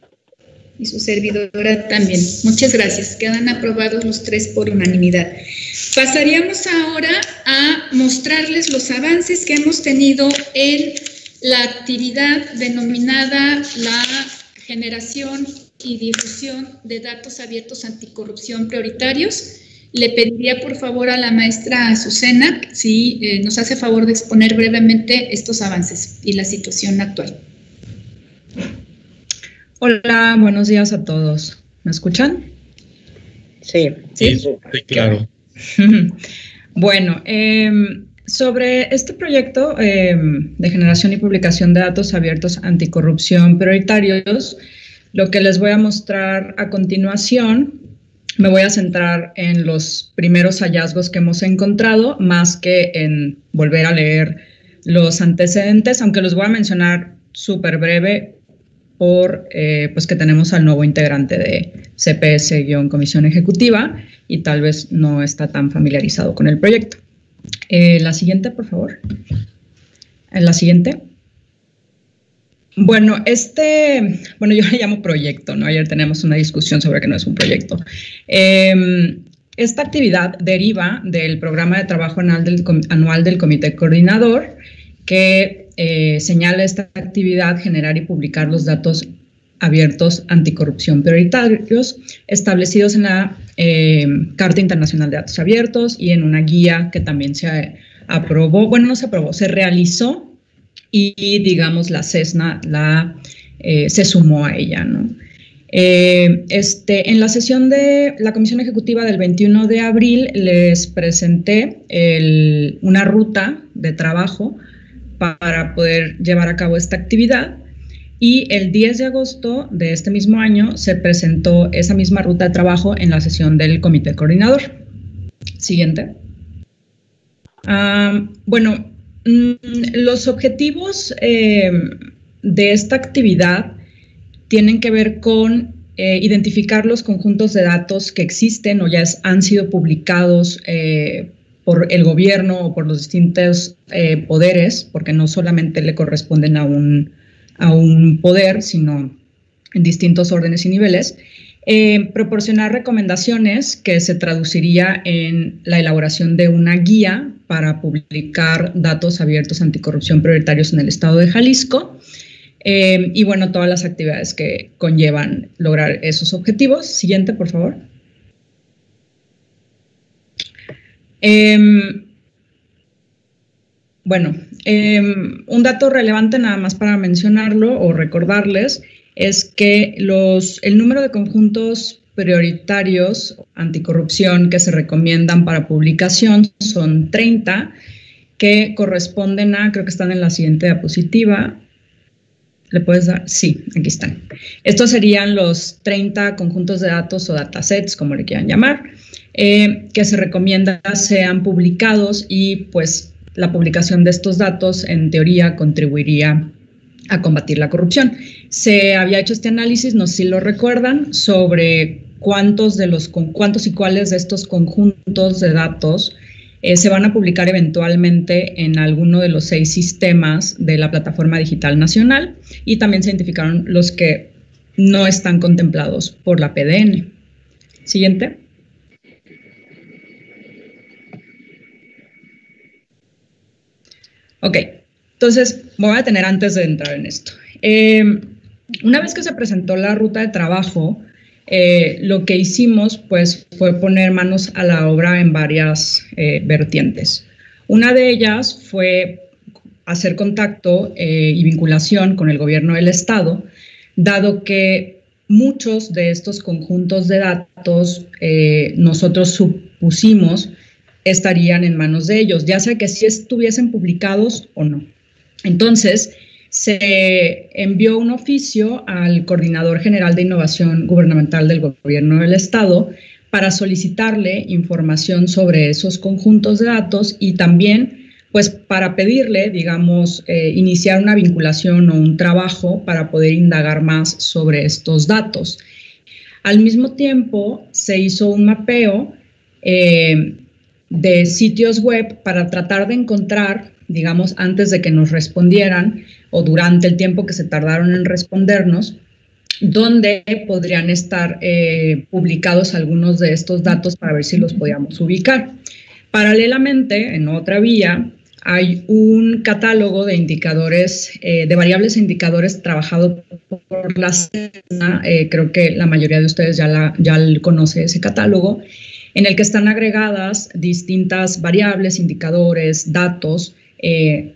Y su servidora también. Muchas gracias. Quedan aprobados los tres por unanimidad. Pasaríamos ahora a mostrarles los avances que hemos tenido en la actividad denominada la generación y difusión de datos abiertos anticorrupción prioritarios le pediría por favor a la maestra Azucena si eh, nos hace favor de exponer brevemente estos avances y la situación actual. Hola, buenos días a todos. ¿Me escuchan? Sí. Sí, claro. <laughs> bueno, em, sobre este proyecto em, de generación y publicación de datos abiertos anticorrupción prioritarios, lo que les voy a mostrar a continuación, me voy a centrar en los primeros hallazgos que hemos encontrado, más que en volver a leer los antecedentes, aunque los voy a mencionar súper breve por eh, pues que tenemos al nuevo integrante de CPS-Comisión Ejecutiva y tal vez no está tan familiarizado con el proyecto. Eh, la siguiente, por favor. En la siguiente. Bueno, este, bueno, yo le llamo proyecto, ¿no? Ayer tenemos una discusión sobre que no es un proyecto. Em, esta actividad deriva del programa de trabajo anual del, anual del Comité Coordinador, que eh, señala esta actividad generar y publicar los datos abiertos anticorrupción prioritarios establecidos en la eh, Carta Internacional de Datos Abiertos y en una guía que también se aprobó, bueno, no se aprobó, se realizó y digamos la CESNA la, eh, se sumó a ella, ¿no? Eh, este, en la sesión de la Comisión Ejecutiva del 21 de abril les presenté una ruta de trabajo para poder llevar a cabo esta actividad y el 10 de agosto de este mismo año se presentó esa misma ruta de trabajo en la sesión del comité coordinador. Siguiente. Ah, bueno, los objetivos eh, de esta actividad tienen que ver con eh, identificar los conjuntos de datos que existen o ya han sido publicados eh, por el gobierno o por los distintos poderes, porque no solamente le corresponden a un a un poder, sino en distintos órdenes y niveles, eh, proporcionar recomendaciones que se traduciría en la elaboración de una guía para publicar datos abiertos anticorrupción prioritarios en el estado de Jalisco. Eh, y bueno, todas las actividades que conllevan lograr esos objetivos. Siguiente, por favor. Em, bueno, Em, un dato relevante nada más para mencionarlo o recordarles es que los, el número de conjuntos prioritarios anticorrupción que se recomiendan para publicación son 30, que corresponden a, creo que están en la siguiente diapositiva. ¿Le puedes dar? Sí, aquí están. Estos serían los 30 conjuntos de datos o datasets, como le quieran llamar, eh, que se recomienda sean publicados y pues la publicación de estos datos, en teoría, contribuiría a combatir la corrupción. Se había hecho este análisis, no sé si lo recuerdan, sobre cuántos de los cuántos y cuáles de estos conjuntos de datos eh, se van a publicar eventualmente en alguno de los seis sistemas de la plataforma digital nacional y también se identificaron los que no están contemplados por la PDN. Siguiente. Ok, entonces voy a tener antes de entrar en esto. Em, una vez que se presentó la ruta de trabajo, eh, lo que hicimos pues fue poner manos a la obra en varias eh, vertientes. Una de ellas fue hacer contacto eh, y vinculación con el gobierno del estado, dado que muchos de estos conjuntos de datos nosotros supusimos estarían en manos de ellos, ya sea que si estuviesen publicados o no. Entonces, se envió un oficio al Coordinador General de Innovación Gubernamental del Gobierno del Estado para solicitarle información sobre esos conjuntos de datos y también pues para pedirle, digamos, eh, iniciar una vinculación o un trabajo para poder indagar más sobre estos datos. Al mismo tiempo, se hizo un mapeo eh, de sitios web para tratar de encontrar, digamos, antes de que nos respondieran o durante el tiempo que se tardaron en respondernos, dónde podrían estar eh, publicados algunos de estos datos para ver si los podíamos ubicar. Paralelamente, en otra vía, hay un catálogo de indicadores, eh, de variables e indicadores trabajado por la SENA. Eh, creo que la mayoría de ustedes ya, la, ya conoce ese catálogo en el que están agregadas distintas variables, indicadores, datos eh,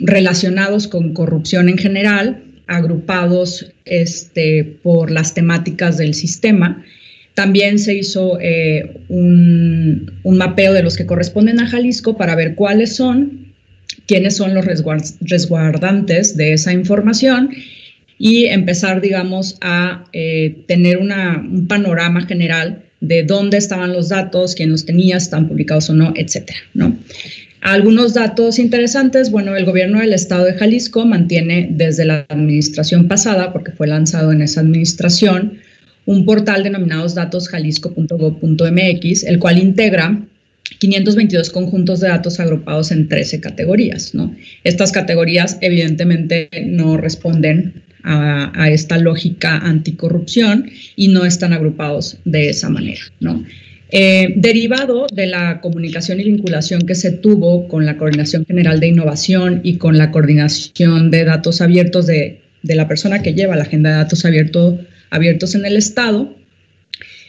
relacionados con corrupción en general, agrupados este, por las temáticas del sistema, También se hizo eh, un, un, mapeo de los que corresponden a Jalisco para ver cuáles son, quiénes son los resguardantes de esa información y empezar, digamos, a eh, tener una, un panorama general de dónde estaban los datos, quién los tenía, están publicados o no, etcétera, ¿no? Algunos datos interesantes, bueno, el gobierno del estado de Jalisco mantiene desde la administración pasada, porque fue lanzado en esa administración, un portal denominado datosjalisco.gov.mx, el cual integra 522 conjuntos de datos agrupados en 13 categorías. ¿no? Estas categorías evidentemente no responden a, a, esta lógica anticorrupción y no están agrupados de esa manera. ¿no? Eh, derivado de la comunicación y vinculación que se tuvo con la Coordinación General de Innovación y con la coordinación de datos abiertos de, la persona que lleva la agenda de datos abierto, abiertos en el Estado,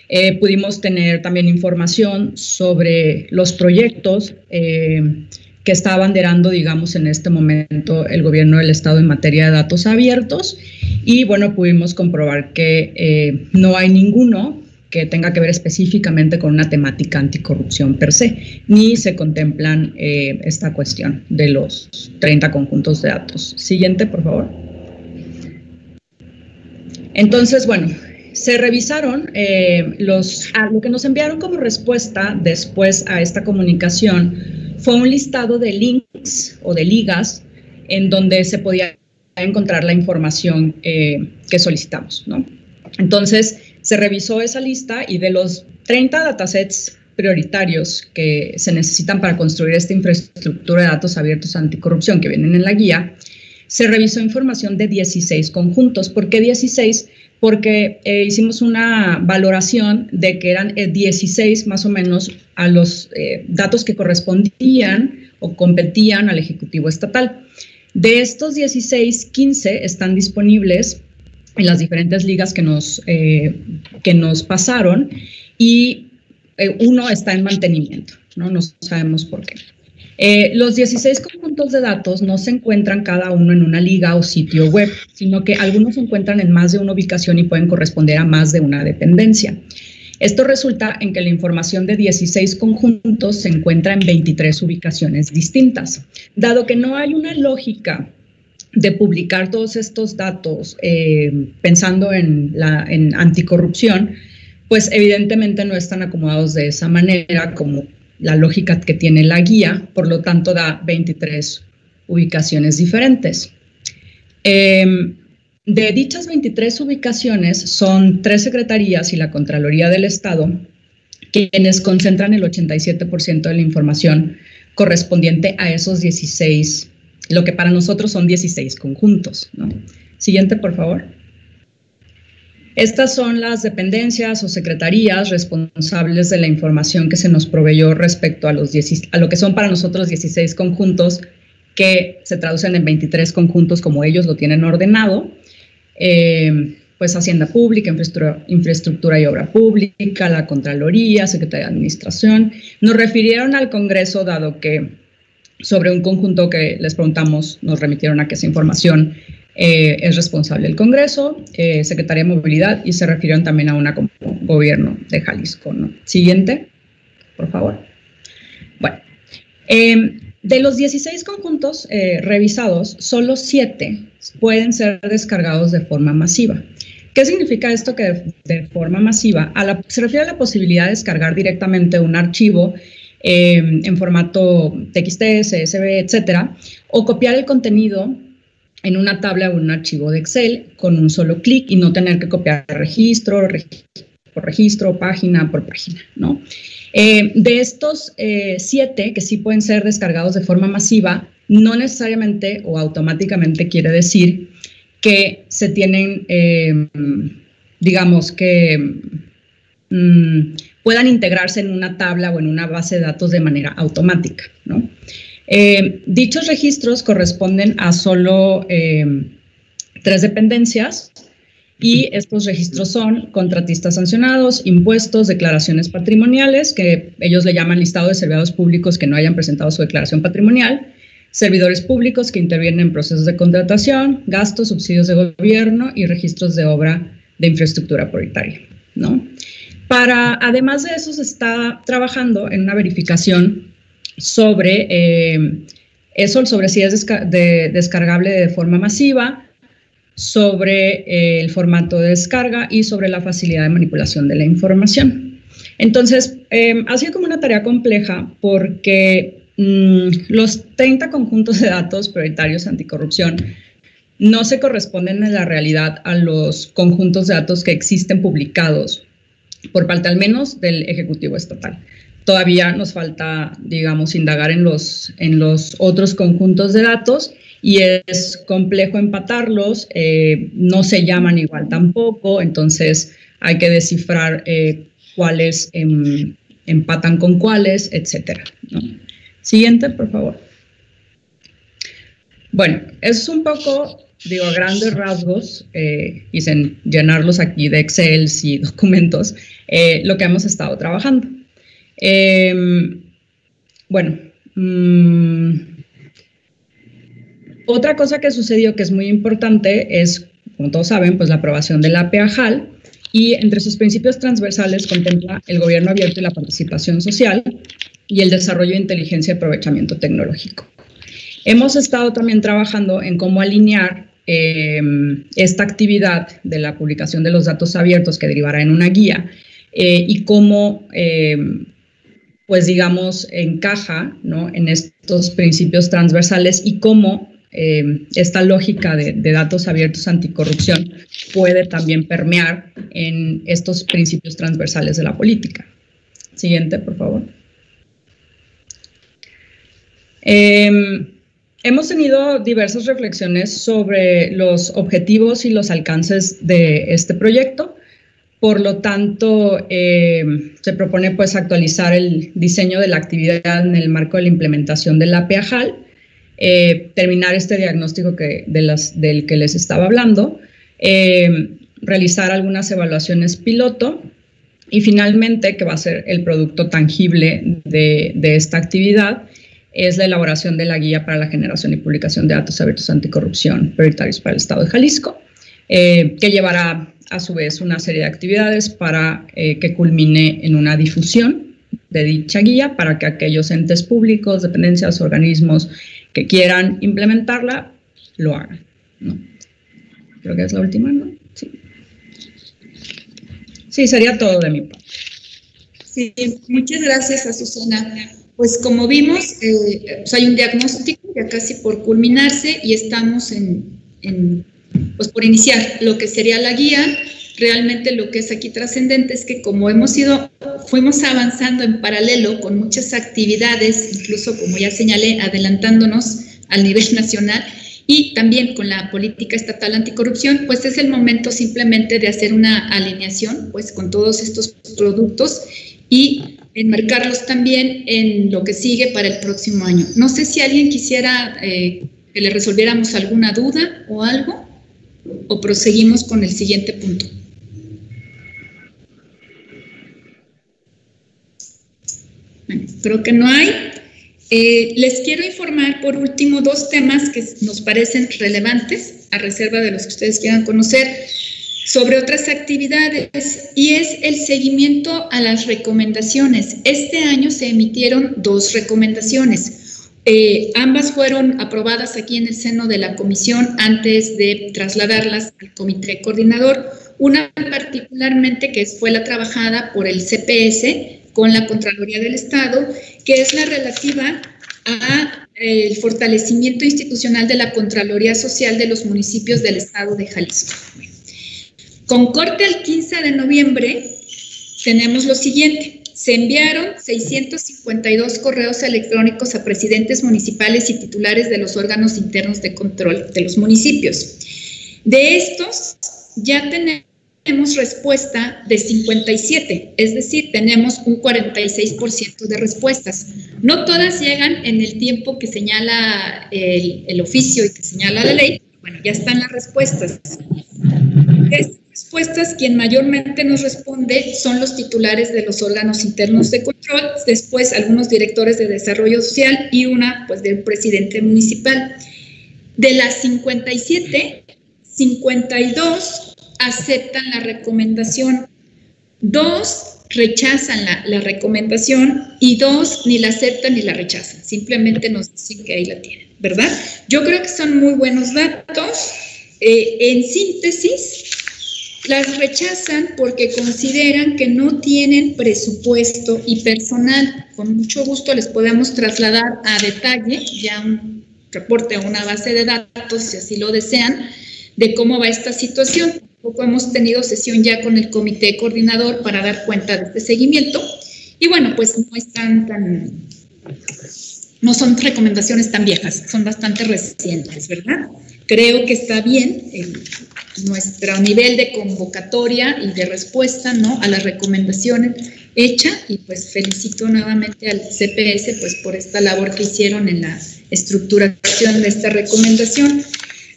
eh, pudimos tener también información sobre los proyectos eh, que está abanderando, digamos, en este momento el gobierno del Estado en materia de datos abiertos. Y bueno, pudimos comprobar que no hay ninguno que tenga que ver específicamente con una temática anticorrupción per se, ni se contemplan eh, esta cuestión de los 30 conjuntos de datos. Siguiente, por favor. Entonces, bueno, se revisaron eh, los, ah, lo que nos enviaron como respuesta después a esta comunicación fue un listado de links o de ligas en donde se podía encontrar la información eh, que solicitamos, ¿no? Entonces, se revisó esa lista y de los 30 datasets prioritarios que se necesitan para construir esta infraestructura de datos abiertos anticorrupción que vienen en la guía, se revisó información de 16 conjuntos. ¿Por qué 16? Porque eh, hicimos una valoración de que eran 16 eh, más o menos a los eh, datos que correspondían o competían al Ejecutivo Estatal. De estos 16, 15 están disponibles en las diferentes ligas que nos, eh, que nos pasaron y eh, uno está en mantenimiento, ¿no? No sabemos por qué. Eh, los 16 conjuntos de datos no se encuentran cada uno en una liga o sitio web, sino que algunos se encuentran en más de una ubicación y pueden corresponder a más de una dependencia. Esto resulta en que la información de 16 conjuntos se encuentra en 23 ubicaciones distintas. Dado que no hay una lógica de publicar todos estos datos eh, pensando en, anticorrupción, pues evidentemente no están acomodados de esa manera como la lógica que tiene la guía, por lo tanto da 23 ubicaciones diferentes. Em, de dichas 23 ubicaciones son tres secretarías y la Contraloría del Estado quienes concentran el 87% de la información correspondiente a esos 16 lo que para nosotros son 16 conjuntos. Siguiente, por favor. Estas son las dependencias o secretarías responsables de la información que se nos proveyó respecto a, los a lo que son para nosotros 16 conjuntos que se traducen en 23 conjuntos como ellos lo tienen ordenado. Eh, pues Hacienda Pública, infraestructura, infraestructura, y Obra Pública, la Contraloría, Secretaría de Administración. Nos refirieron al Congreso dado que sobre un conjunto que les preguntamos, nos remitieron a que esa información eh, es responsable el Congreso, eh, Secretaría de Movilidad y se refirieron también a una gobierno de Jalisco. Siguiente, por favor. Bueno, em, de los 16 conjuntos eh, revisados, solo 7 pueden ser descargados de forma masiva. ¿Qué significa esto que de, de forma masiva? A la, se refiere a la posibilidad de descargar directamente un archivo Em, en formato TXT, CSV, etcétera, o copiar el contenido en una tabla o un archivo de Excel con un solo clic y no tener que copiar registro por registro, página por página, ¿no? Eh, de estos eh, siete que sí pueden ser descargados de forma masiva, no necesariamente o automáticamente quiere decir que se tienen, em, digamos que mm, puedan integrarse en una tabla o en una base de datos de manera automática. ¿no? Eh, dichos registros corresponden a solo eh, tres dependencias y estos registros son contratistas sancionados, impuestos, declaraciones patrimoniales, que ellos le llaman listado de servidores públicos que no hayan presentado su declaración patrimonial, servidores públicos que intervienen en procesos de contratación, gastos, subsidios de gobierno y registros de obra de infraestructura prioritaria. ¿no? Para, además de eso, se está trabajando en una verificación sobre eh, eso, sobre si es descargable de forma masiva, sobre eh, el formato de descarga y sobre la facilidad de manipulación de la información. Entonces, eh, ha sido como una tarea compleja porque mm, los 30 conjuntos de datos prioritarios anticorrupción no se corresponden en la realidad a los conjuntos de datos que existen publicados por parte al menos del Ejecutivo Estatal. Todavía nos falta, digamos, indagar en los, en los otros conjuntos de datos y es complejo empatarlos, eh, no se llaman igual tampoco, entonces hay que descifrar eh, cuáles em, empatan con cuáles, etcétera. Siguiente, por favor. Bueno, es un poco, digo, a grandes rasgos, eh, y llenarlos aquí de Excel y <laughs> documentos, lo que hemos estado trabajando. Em, bueno, mm, otra cosa que sucedió que es muy importante es, como todos saben, pues la aprobación de la PEAJAL y entre sus principios transversales contempla el gobierno abierto y la participación social y el desarrollo de inteligencia y aprovechamiento tecnológico. Hemos estado también trabajando en cómo alinear em, esta actividad de la publicación de los datos abiertos que derivará en una guía eh, y cómo em, pues digamos, encaja ¿no? en estos principios transversales y cómo eh, esta lógica de, datos abiertos anticorrupción puede también permear en estos principios transversales de la política. Siguiente, por favor. Em, hemos tenido diversas reflexiones sobre los objetivos y los alcances de este proyecto. Por lo tanto, eh, se propone pues actualizar el diseño de la actividad en el marco de la implementación de la PEAJAL eh, terminar este diagnóstico que, del que les estaba hablando, eh, realizar algunas evaluaciones piloto y finalmente, que va a ser el producto tangible de esta actividad, es la elaboración de la guía para la generación y publicación de datos abiertos anticorrupción prioritarios para el Estado de Jalisco, eh, que llevará a su vez una serie de actividades para que culmine en una difusión de dicha guía para que aquellos entes públicos, dependencias, organismos que quieran implementarla, lo hagan. Creo que es la última, ¿no? Sí. Sí, sería todo de mi parte. Sí, muchas gracias, Azucena. Pues como vimos, eh, hay un diagnóstico ya casi por culminarse y estamos en, en, pues por iniciar lo que sería la guía. Realmente lo que es aquí trascendente es que como hemos ido, fuimos avanzando en paralelo con muchas actividades, incluso como ya señalé, adelantándonos al nivel nacional y también con la política estatal anticorrupción, pues es el momento simplemente de hacer una alineación pues con todos estos productos y enmarcarlos también en lo que sigue para el próximo año. No sé si alguien quisiera eh, que le resolviéramos alguna duda o algo, o proseguimos con el siguiente punto. creo que no hay. Eh, les quiero informar por último dos temas que nos parecen relevantes, a reserva de los que ustedes quieran conocer, sobre otras actividades y es el seguimiento a las recomendaciones. Este año se emitieron dos recomendaciones. Eh, ambas fueron aprobadas aquí en el seno de la comisión antes de trasladarlas al comité coordinador. Una particularmente que fue la trabajada por el CPS, con la Contraloría del Estado, que es la relativa a eh, fortalecimiento institucional de la Contraloría Social de los municipios del Estado de Jalisco. Con corte al 15 de noviembre, tenemos lo siguiente. Se enviaron 652 correos electrónicos a presidentes municipales y titulares de los órganos internos de control de los municipios. De estos, ya tenemos respuesta de 57, es decir, tenemos un 46% de respuestas. No todas llegan en el tiempo que señala el, oficio y que señala la ley. Bueno, ya están las respuestas. Estas respuestas, quien mayormente nos responde son los titulares de los órganos internos de control, después algunos directores de desarrollo social y una, pues, del presidente municipal. De las 57, 52 aceptan la recomendación. Dos rechazan la, recomendación y dos, ni la aceptan ni la rechazan, simplemente nos dicen que ahí la tienen, ¿verdad? Yo creo que son muy buenos datos. Eh, en síntesis, las rechazan porque consideran que no tienen presupuesto y personal. Con mucho gusto les podemos trasladar a detalle ya un reporte a una base de datos, si así lo desean, de cómo va esta situación. Poco hemos tenido sesión ya con el comité coordinador para dar cuenta de este seguimiento. Y bueno, pues no están tan, no son recomendaciones tan viejas, son bastante recientes, ¿verdad? Creo que está bien nuestro nivel de convocatoria y de respuesta ¿no? a las recomendaciones hecha y pues felicito nuevamente al CPS pues por esta labor que hicieron en la estructuración de esta recomendación.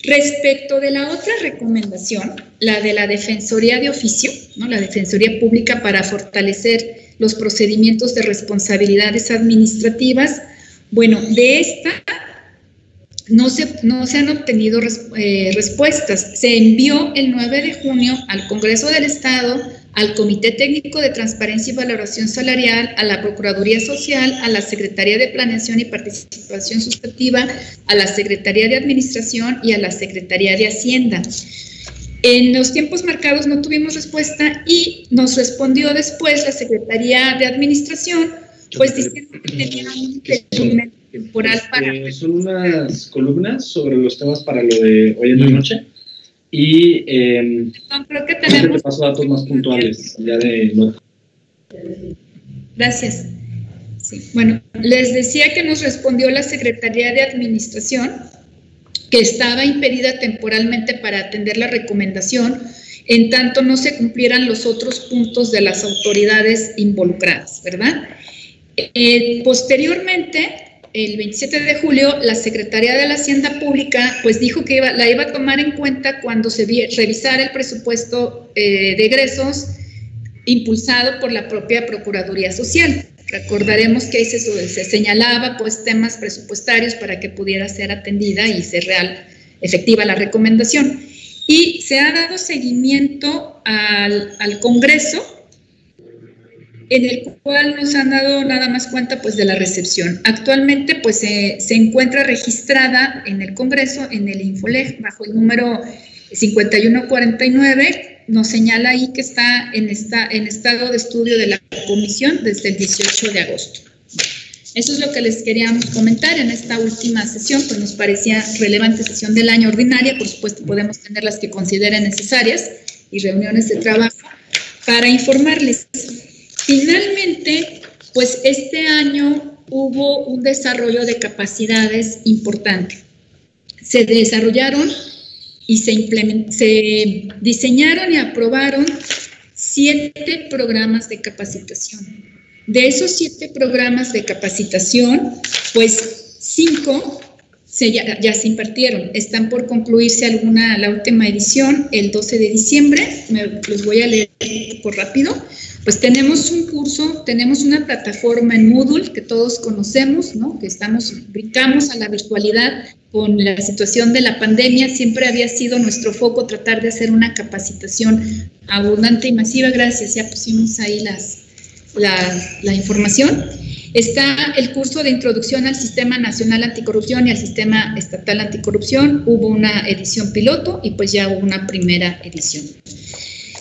Respecto de la otra recomendación, la de la Defensoría de Oficio, ¿no? la Defensoría Pública para fortalecer los procedimientos de responsabilidades administrativas, bueno, de esta no se, no se han obtenido eh, respuestas. Se envió el 9 de junio al Congreso del Estado, al Comité Técnico de Transparencia y Valoración Salarial, a la Procuraduría Social, a la Secretaría de Planeación y Participación Sustantiva, a la Secretaría de Administración y a la Secretaría de Hacienda. En los tiempos marcados no tuvimos respuesta y nos respondió después la Secretaría de Administración, pues diciendo que tenían un temporal para... Eh, son unas columnas sobre los temas para lo de hoy en la noche. Y eh, no, creo que tenemos... te paso datos más puntuales ya de nota. Gracias. Sí. Bueno, les decía que nos respondió la Secretaría de Administración que estaba impedida temporalmente para atender la recomendación en tanto no se cumplieran los otros puntos de las autoridades involucradas, ¿verdad? Eh, posteriormente, el 27 de julio, la Secretaría de la Hacienda Pública pues dijo que la iba a tomar en cuenta cuando se revisara el presupuesto eh, de egresos impulsado por la propia Procuraduría Social. Recordaremos que ahí se, se, señalaba pues temas presupuestarios para que pudiera ser atendida y ser real, efectiva la recomendación. Y se ha dado seguimiento al Congreso en el cual nos han dado nada más cuenta pues de la recepción. Actualmente pues se encuentra registrada en el Congreso, en el Infoleg, bajo el número 5149, nos señala ahí que está en, esta, en estado de estudio de la comisión desde el 18 de agosto. Eso es lo que les queríamos comentar en esta última sesión, pues nos parecía relevante sesión del año ordinaria, por supuesto podemos tener las que consideren necesarias y reuniones de trabajo para informarles. Finalmente, pues este año hubo un desarrollo de capacidades importante. Se desarrollaron y se, se diseñaron y aprobaron siete programas de capacitación. De esos siete programas de capacitación, pues cinco ya, ya, se impartieron. Están por concluirse alguna, la última edición, el 12 de diciembre. Me, los voy a leer por rápido. Pues tenemos un curso, tenemos una plataforma en Moodle que todos conocemos, ¿no? Que estamos, brincamos a la virtualidad con la situación de la pandemia. Siempre había sido nuestro foco tratar de hacer una capacitación abundante y masiva. Gracias, ya pusimos ahí las, la, la información. Está el curso de introducción al Sistema Nacional Anticorrupción y al Sistema Estatal Anticorrupción. Hubo una edición piloto y pues ya hubo una primera edición.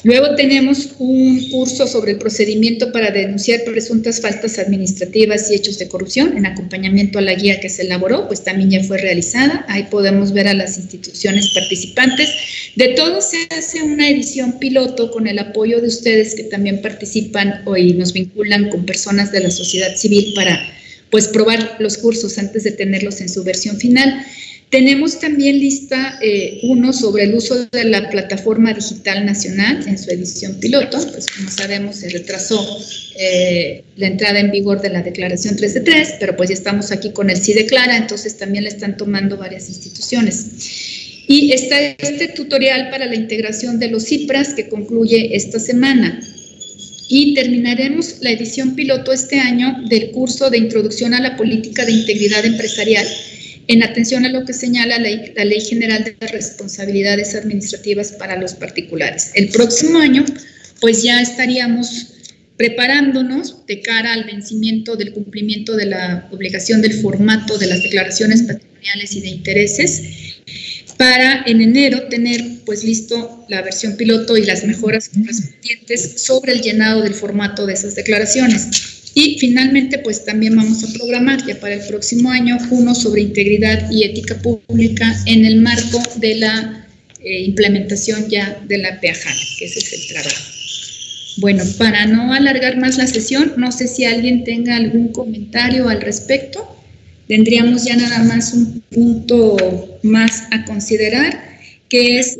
Luego tenemos un curso sobre el procedimiento para denunciar presuntas faltas administrativas y hechos de corrupción en acompañamiento a la guía que se elaboró, pues también ya fue realizada. Ahí podemos ver a las instituciones participantes. De todo se hace una edición piloto con el apoyo de ustedes que también participan hoy nos vinculan con personas de la sociedad civil para pues probar los cursos antes de tenerlos en su versión final. Tenemos también lista eh, uno sobre el uso de la plataforma digital nacional en su edición piloto, pues como sabemos se retrasó eh, la entrada en vigor de la declaración 3 de 3, pero pues ya estamos aquí con el sí declara, entonces también le están tomando varias instituciones. Y está este tutorial para la integración de los CIPRAS que concluye esta semana. Y terminaremos la edición piloto este año del curso de Introducción a la Política de Integridad Empresarial, en atención a lo que señala la Ley, General de Responsabilidades Administrativas para los Particulares. El próximo año, pues ya estaríamos preparándonos de cara al vencimiento del cumplimiento de la obligación del formato de las declaraciones patrimoniales y de intereses para en enero tener pues listo la versión piloto y las mejoras correspondientes sobre el llenado del formato de esas declaraciones. Y finalmente pues también vamos a programar ya para el próximo año uno sobre integridad y ética pública en el marco de la eh, implementación ya de la PEAJAL, que ese es el trabajo. Bueno, para no alargar más la sesión, no sé si alguien tenga algún comentario al respecto. Tendríamos ya nada más un punto más a considerar, que es,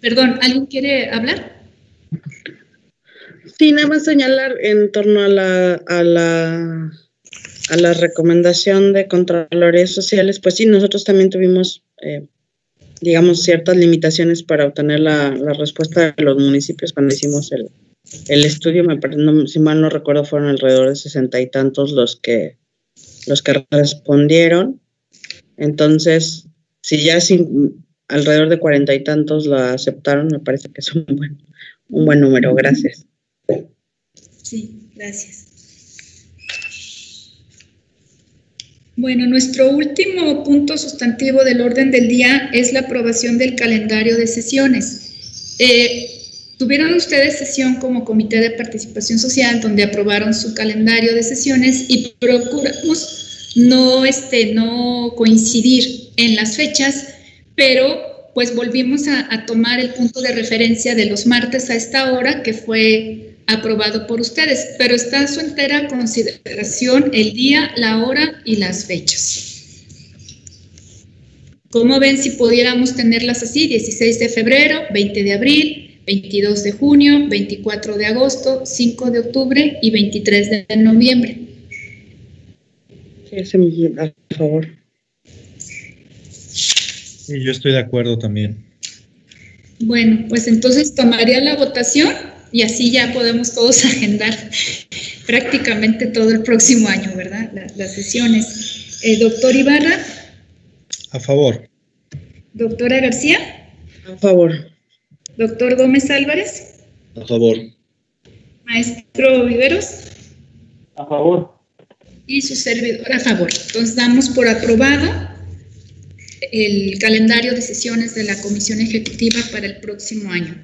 perdón, ¿alguien quiere hablar? Sí, nada más señalar en torno a la, a la, a la recomendación de Contralorías Sociales, pues sí, nosotros también tuvimos eh, digamos, ciertas limitaciones para obtener la, respuesta de los municipios cuando hicimos el, estudio. Me parece, si mal no recuerdo, fueron alrededor de sesenta y tantos los que, los que respondieron. Entonces, si ya sin, alrededor de cuarenta y tantos la aceptaron, me parece que es un buen, un buen número. Gracias. Sí, gracias. Bueno, nuestro último punto sustantivo del orden del día es la aprobación del calendario de sesiones. Eh, tuvieron ustedes sesión como Comité de Participación Social donde aprobaron su calendario de sesiones y procuramos no, este, no coincidir en las fechas, pero pues volvimos a, a tomar el punto de referencia de los martes a esta hora, que fue aprobado por ustedes, pero está a su entera consideración el día, la hora y las fechas. ¿Cómo ven si pudiéramos tenerlas así? 16 de febrero, 20 de abril, 22 de junio, 24 de agosto, 5 de octubre y 23 de noviembre. Sí, a favor. Sí, yo estoy de acuerdo también. Bueno, pues entonces tomaría la votación y así ya podemos todos <laughs> agendar prácticamente todo el próximo año, ¿verdad? las sesiones. Eh, doctor Ibarra. A favor. Doctora García. A favor. Doctor Gómez Álvarez. A favor. Maestro Viveros. A favor. Y su servidor a favor. Entonces damos por aprobado el calendario de sesiones de la Comisión Ejecutiva para el próximo año.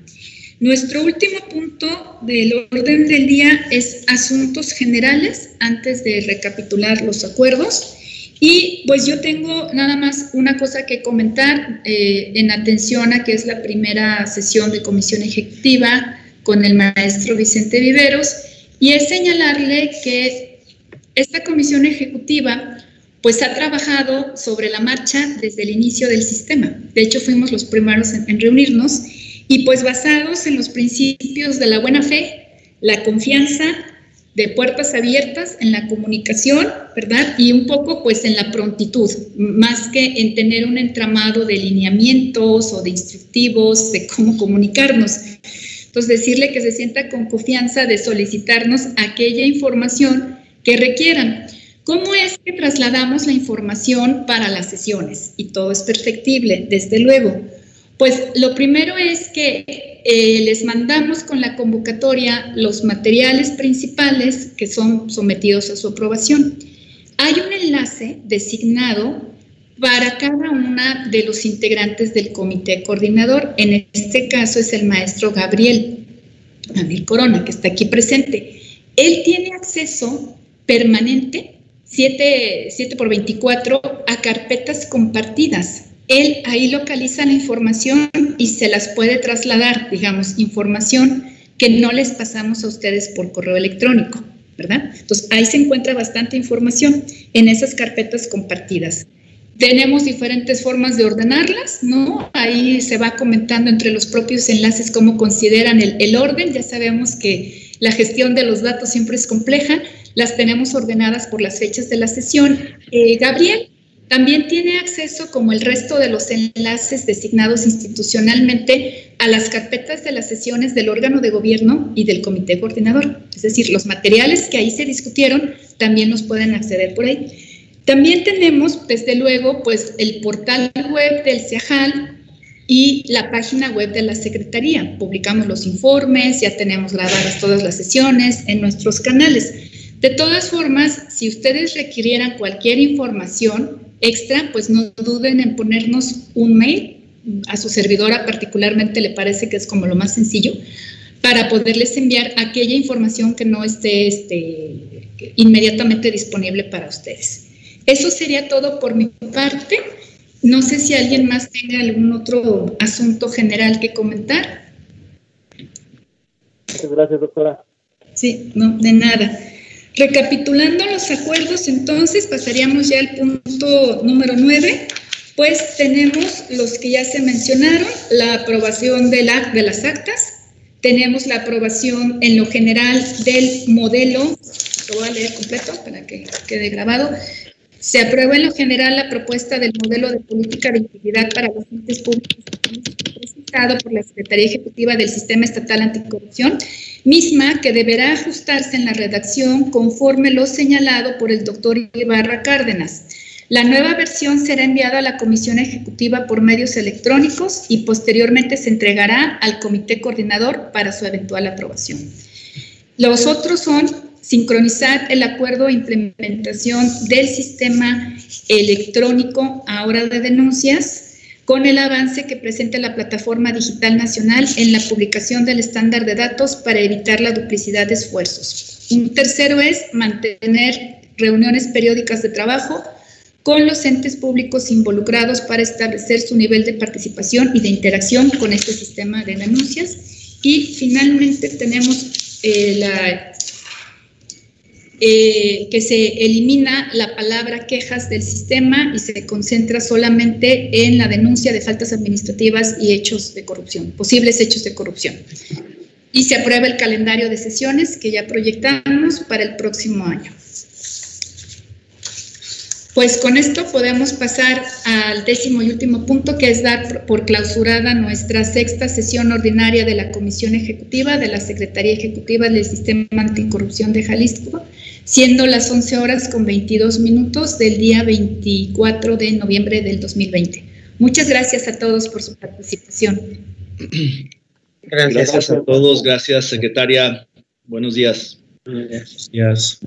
Nuestro último punto del orden del día es asuntos generales antes de recapitular los acuerdos. Y pues yo tengo nada más una cosa que comentar eh, en atención a que es la primera sesión de comisión ejecutiva con el maestro Vicente Viveros y es señalarle que esta comisión ejecutiva pues ha trabajado sobre la marcha desde el inicio del sistema. De hecho, fuimos los primeros en reunirnos y pues basados en los principios de la buena fe, la confianza, de puertas abiertas en la comunicación, ¿verdad? Y un poco pues en la prontitud, más que en tener un entramado de lineamientos o de instructivos de cómo comunicarnos. Entonces decirle que se sienta con confianza de solicitarnos aquella información que requieran. ¿Cómo es que trasladamos la información para las sesiones? Y todo es perfectible, desde luego. Pues lo primero es que eh, les mandamos con la convocatoria los materiales principales que son sometidos a su aprobación. Hay un enlace designado para cada una de los integrantes del comité coordinador. En este caso es el maestro Gabriel, Gabriel Corona, que está aquí presente. Él tiene acceso permanente, 7, 7 por 24, a carpetas compartidas él ahí localiza la información y se las puede trasladar, digamos, información que no les pasamos a ustedes por correo electrónico, ¿verdad? Entonces, ahí se encuentra bastante información en esas carpetas compartidas. Tenemos diferentes formas de ordenarlas, ¿no? Ahí se va comentando entre los propios enlaces cómo consideran el, orden. Ya sabemos que la gestión de los datos siempre es compleja. Las tenemos ordenadas por las fechas de la sesión. Eh, Gabriel, también tiene acceso, como el resto de los enlaces designados institucionalmente, a las carpetas de las sesiones del órgano de gobierno y del comité coordinador. Es decir, los materiales que ahí se discutieron también los pueden acceder por ahí. También tenemos, desde luego, pues el portal web del CIAJAL, y la página web de la Secretaría. Publicamos los informes, ya tenemos grabadas todas las sesiones en nuestros canales. De todas formas, si ustedes requirieran cualquier información extra, pues no duden en ponernos un mail. A su servidora particularmente le parece que es como lo más sencillo para poderles enviar aquella información que no esté este, inmediatamente disponible para ustedes. Eso sería todo por mi parte. No sé si alguien más tenga algún otro asunto general que comentar. Muchas gracias, doctora. Sí, no, de nada. Recapitulando los acuerdos, entonces pasaríamos ya al punto número 9. Pues tenemos los que ya se mencionaron, la aprobación de, de las actas, tenemos la aprobación en lo general del modelo, lo voy a leer completo para que quede grabado, se aprueba en lo general la propuesta del modelo de política de integridad para los entes públicos presentado por la Secretaría Ejecutiva del Sistema Estatal Anticorrupción, misma que deberá ajustarse en la redacción conforme lo señalado por el doctor Ibarra Cárdenas. La nueva versión será enviada a la Comisión Ejecutiva por medios electrónicos y posteriormente se entregará al Comité Coordinador para su eventual aprobación. Los otros son sincronizar el acuerdo de implementación del sistema electrónico ahora de denuncias con el avance que presenta la Plataforma Digital Nacional en la publicación del estándar de datos para evitar la duplicidad de esfuerzos. Un tercero es mantener reuniones periódicas de trabajo con los entes públicos involucrados para establecer su nivel de participación y de interacción con este sistema de denuncias. Y finalmente tenemos eh, la eh, que se elimina la palabra quejas del sistema y se concentra solamente en la denuncia de faltas administrativas y hechos de corrupción, posibles hechos de corrupción. Y se aprueba el calendario de sesiones que ya proyectamos para el próximo año. Pues con esto podemos pasar al décimo y último punto, que es dar por clausurada nuestra sexta sesión ordinaria de la Comisión Ejecutiva de la Secretaría Ejecutiva del Sistema Anticorrupción de Jalisco, siendo las 11 horas con 22 minutos del día 24 de noviembre del 2020. Muchas gracias a todos por su participación. Gracias, a todos. Gracias, secretaria. Buenos días. Buenos días.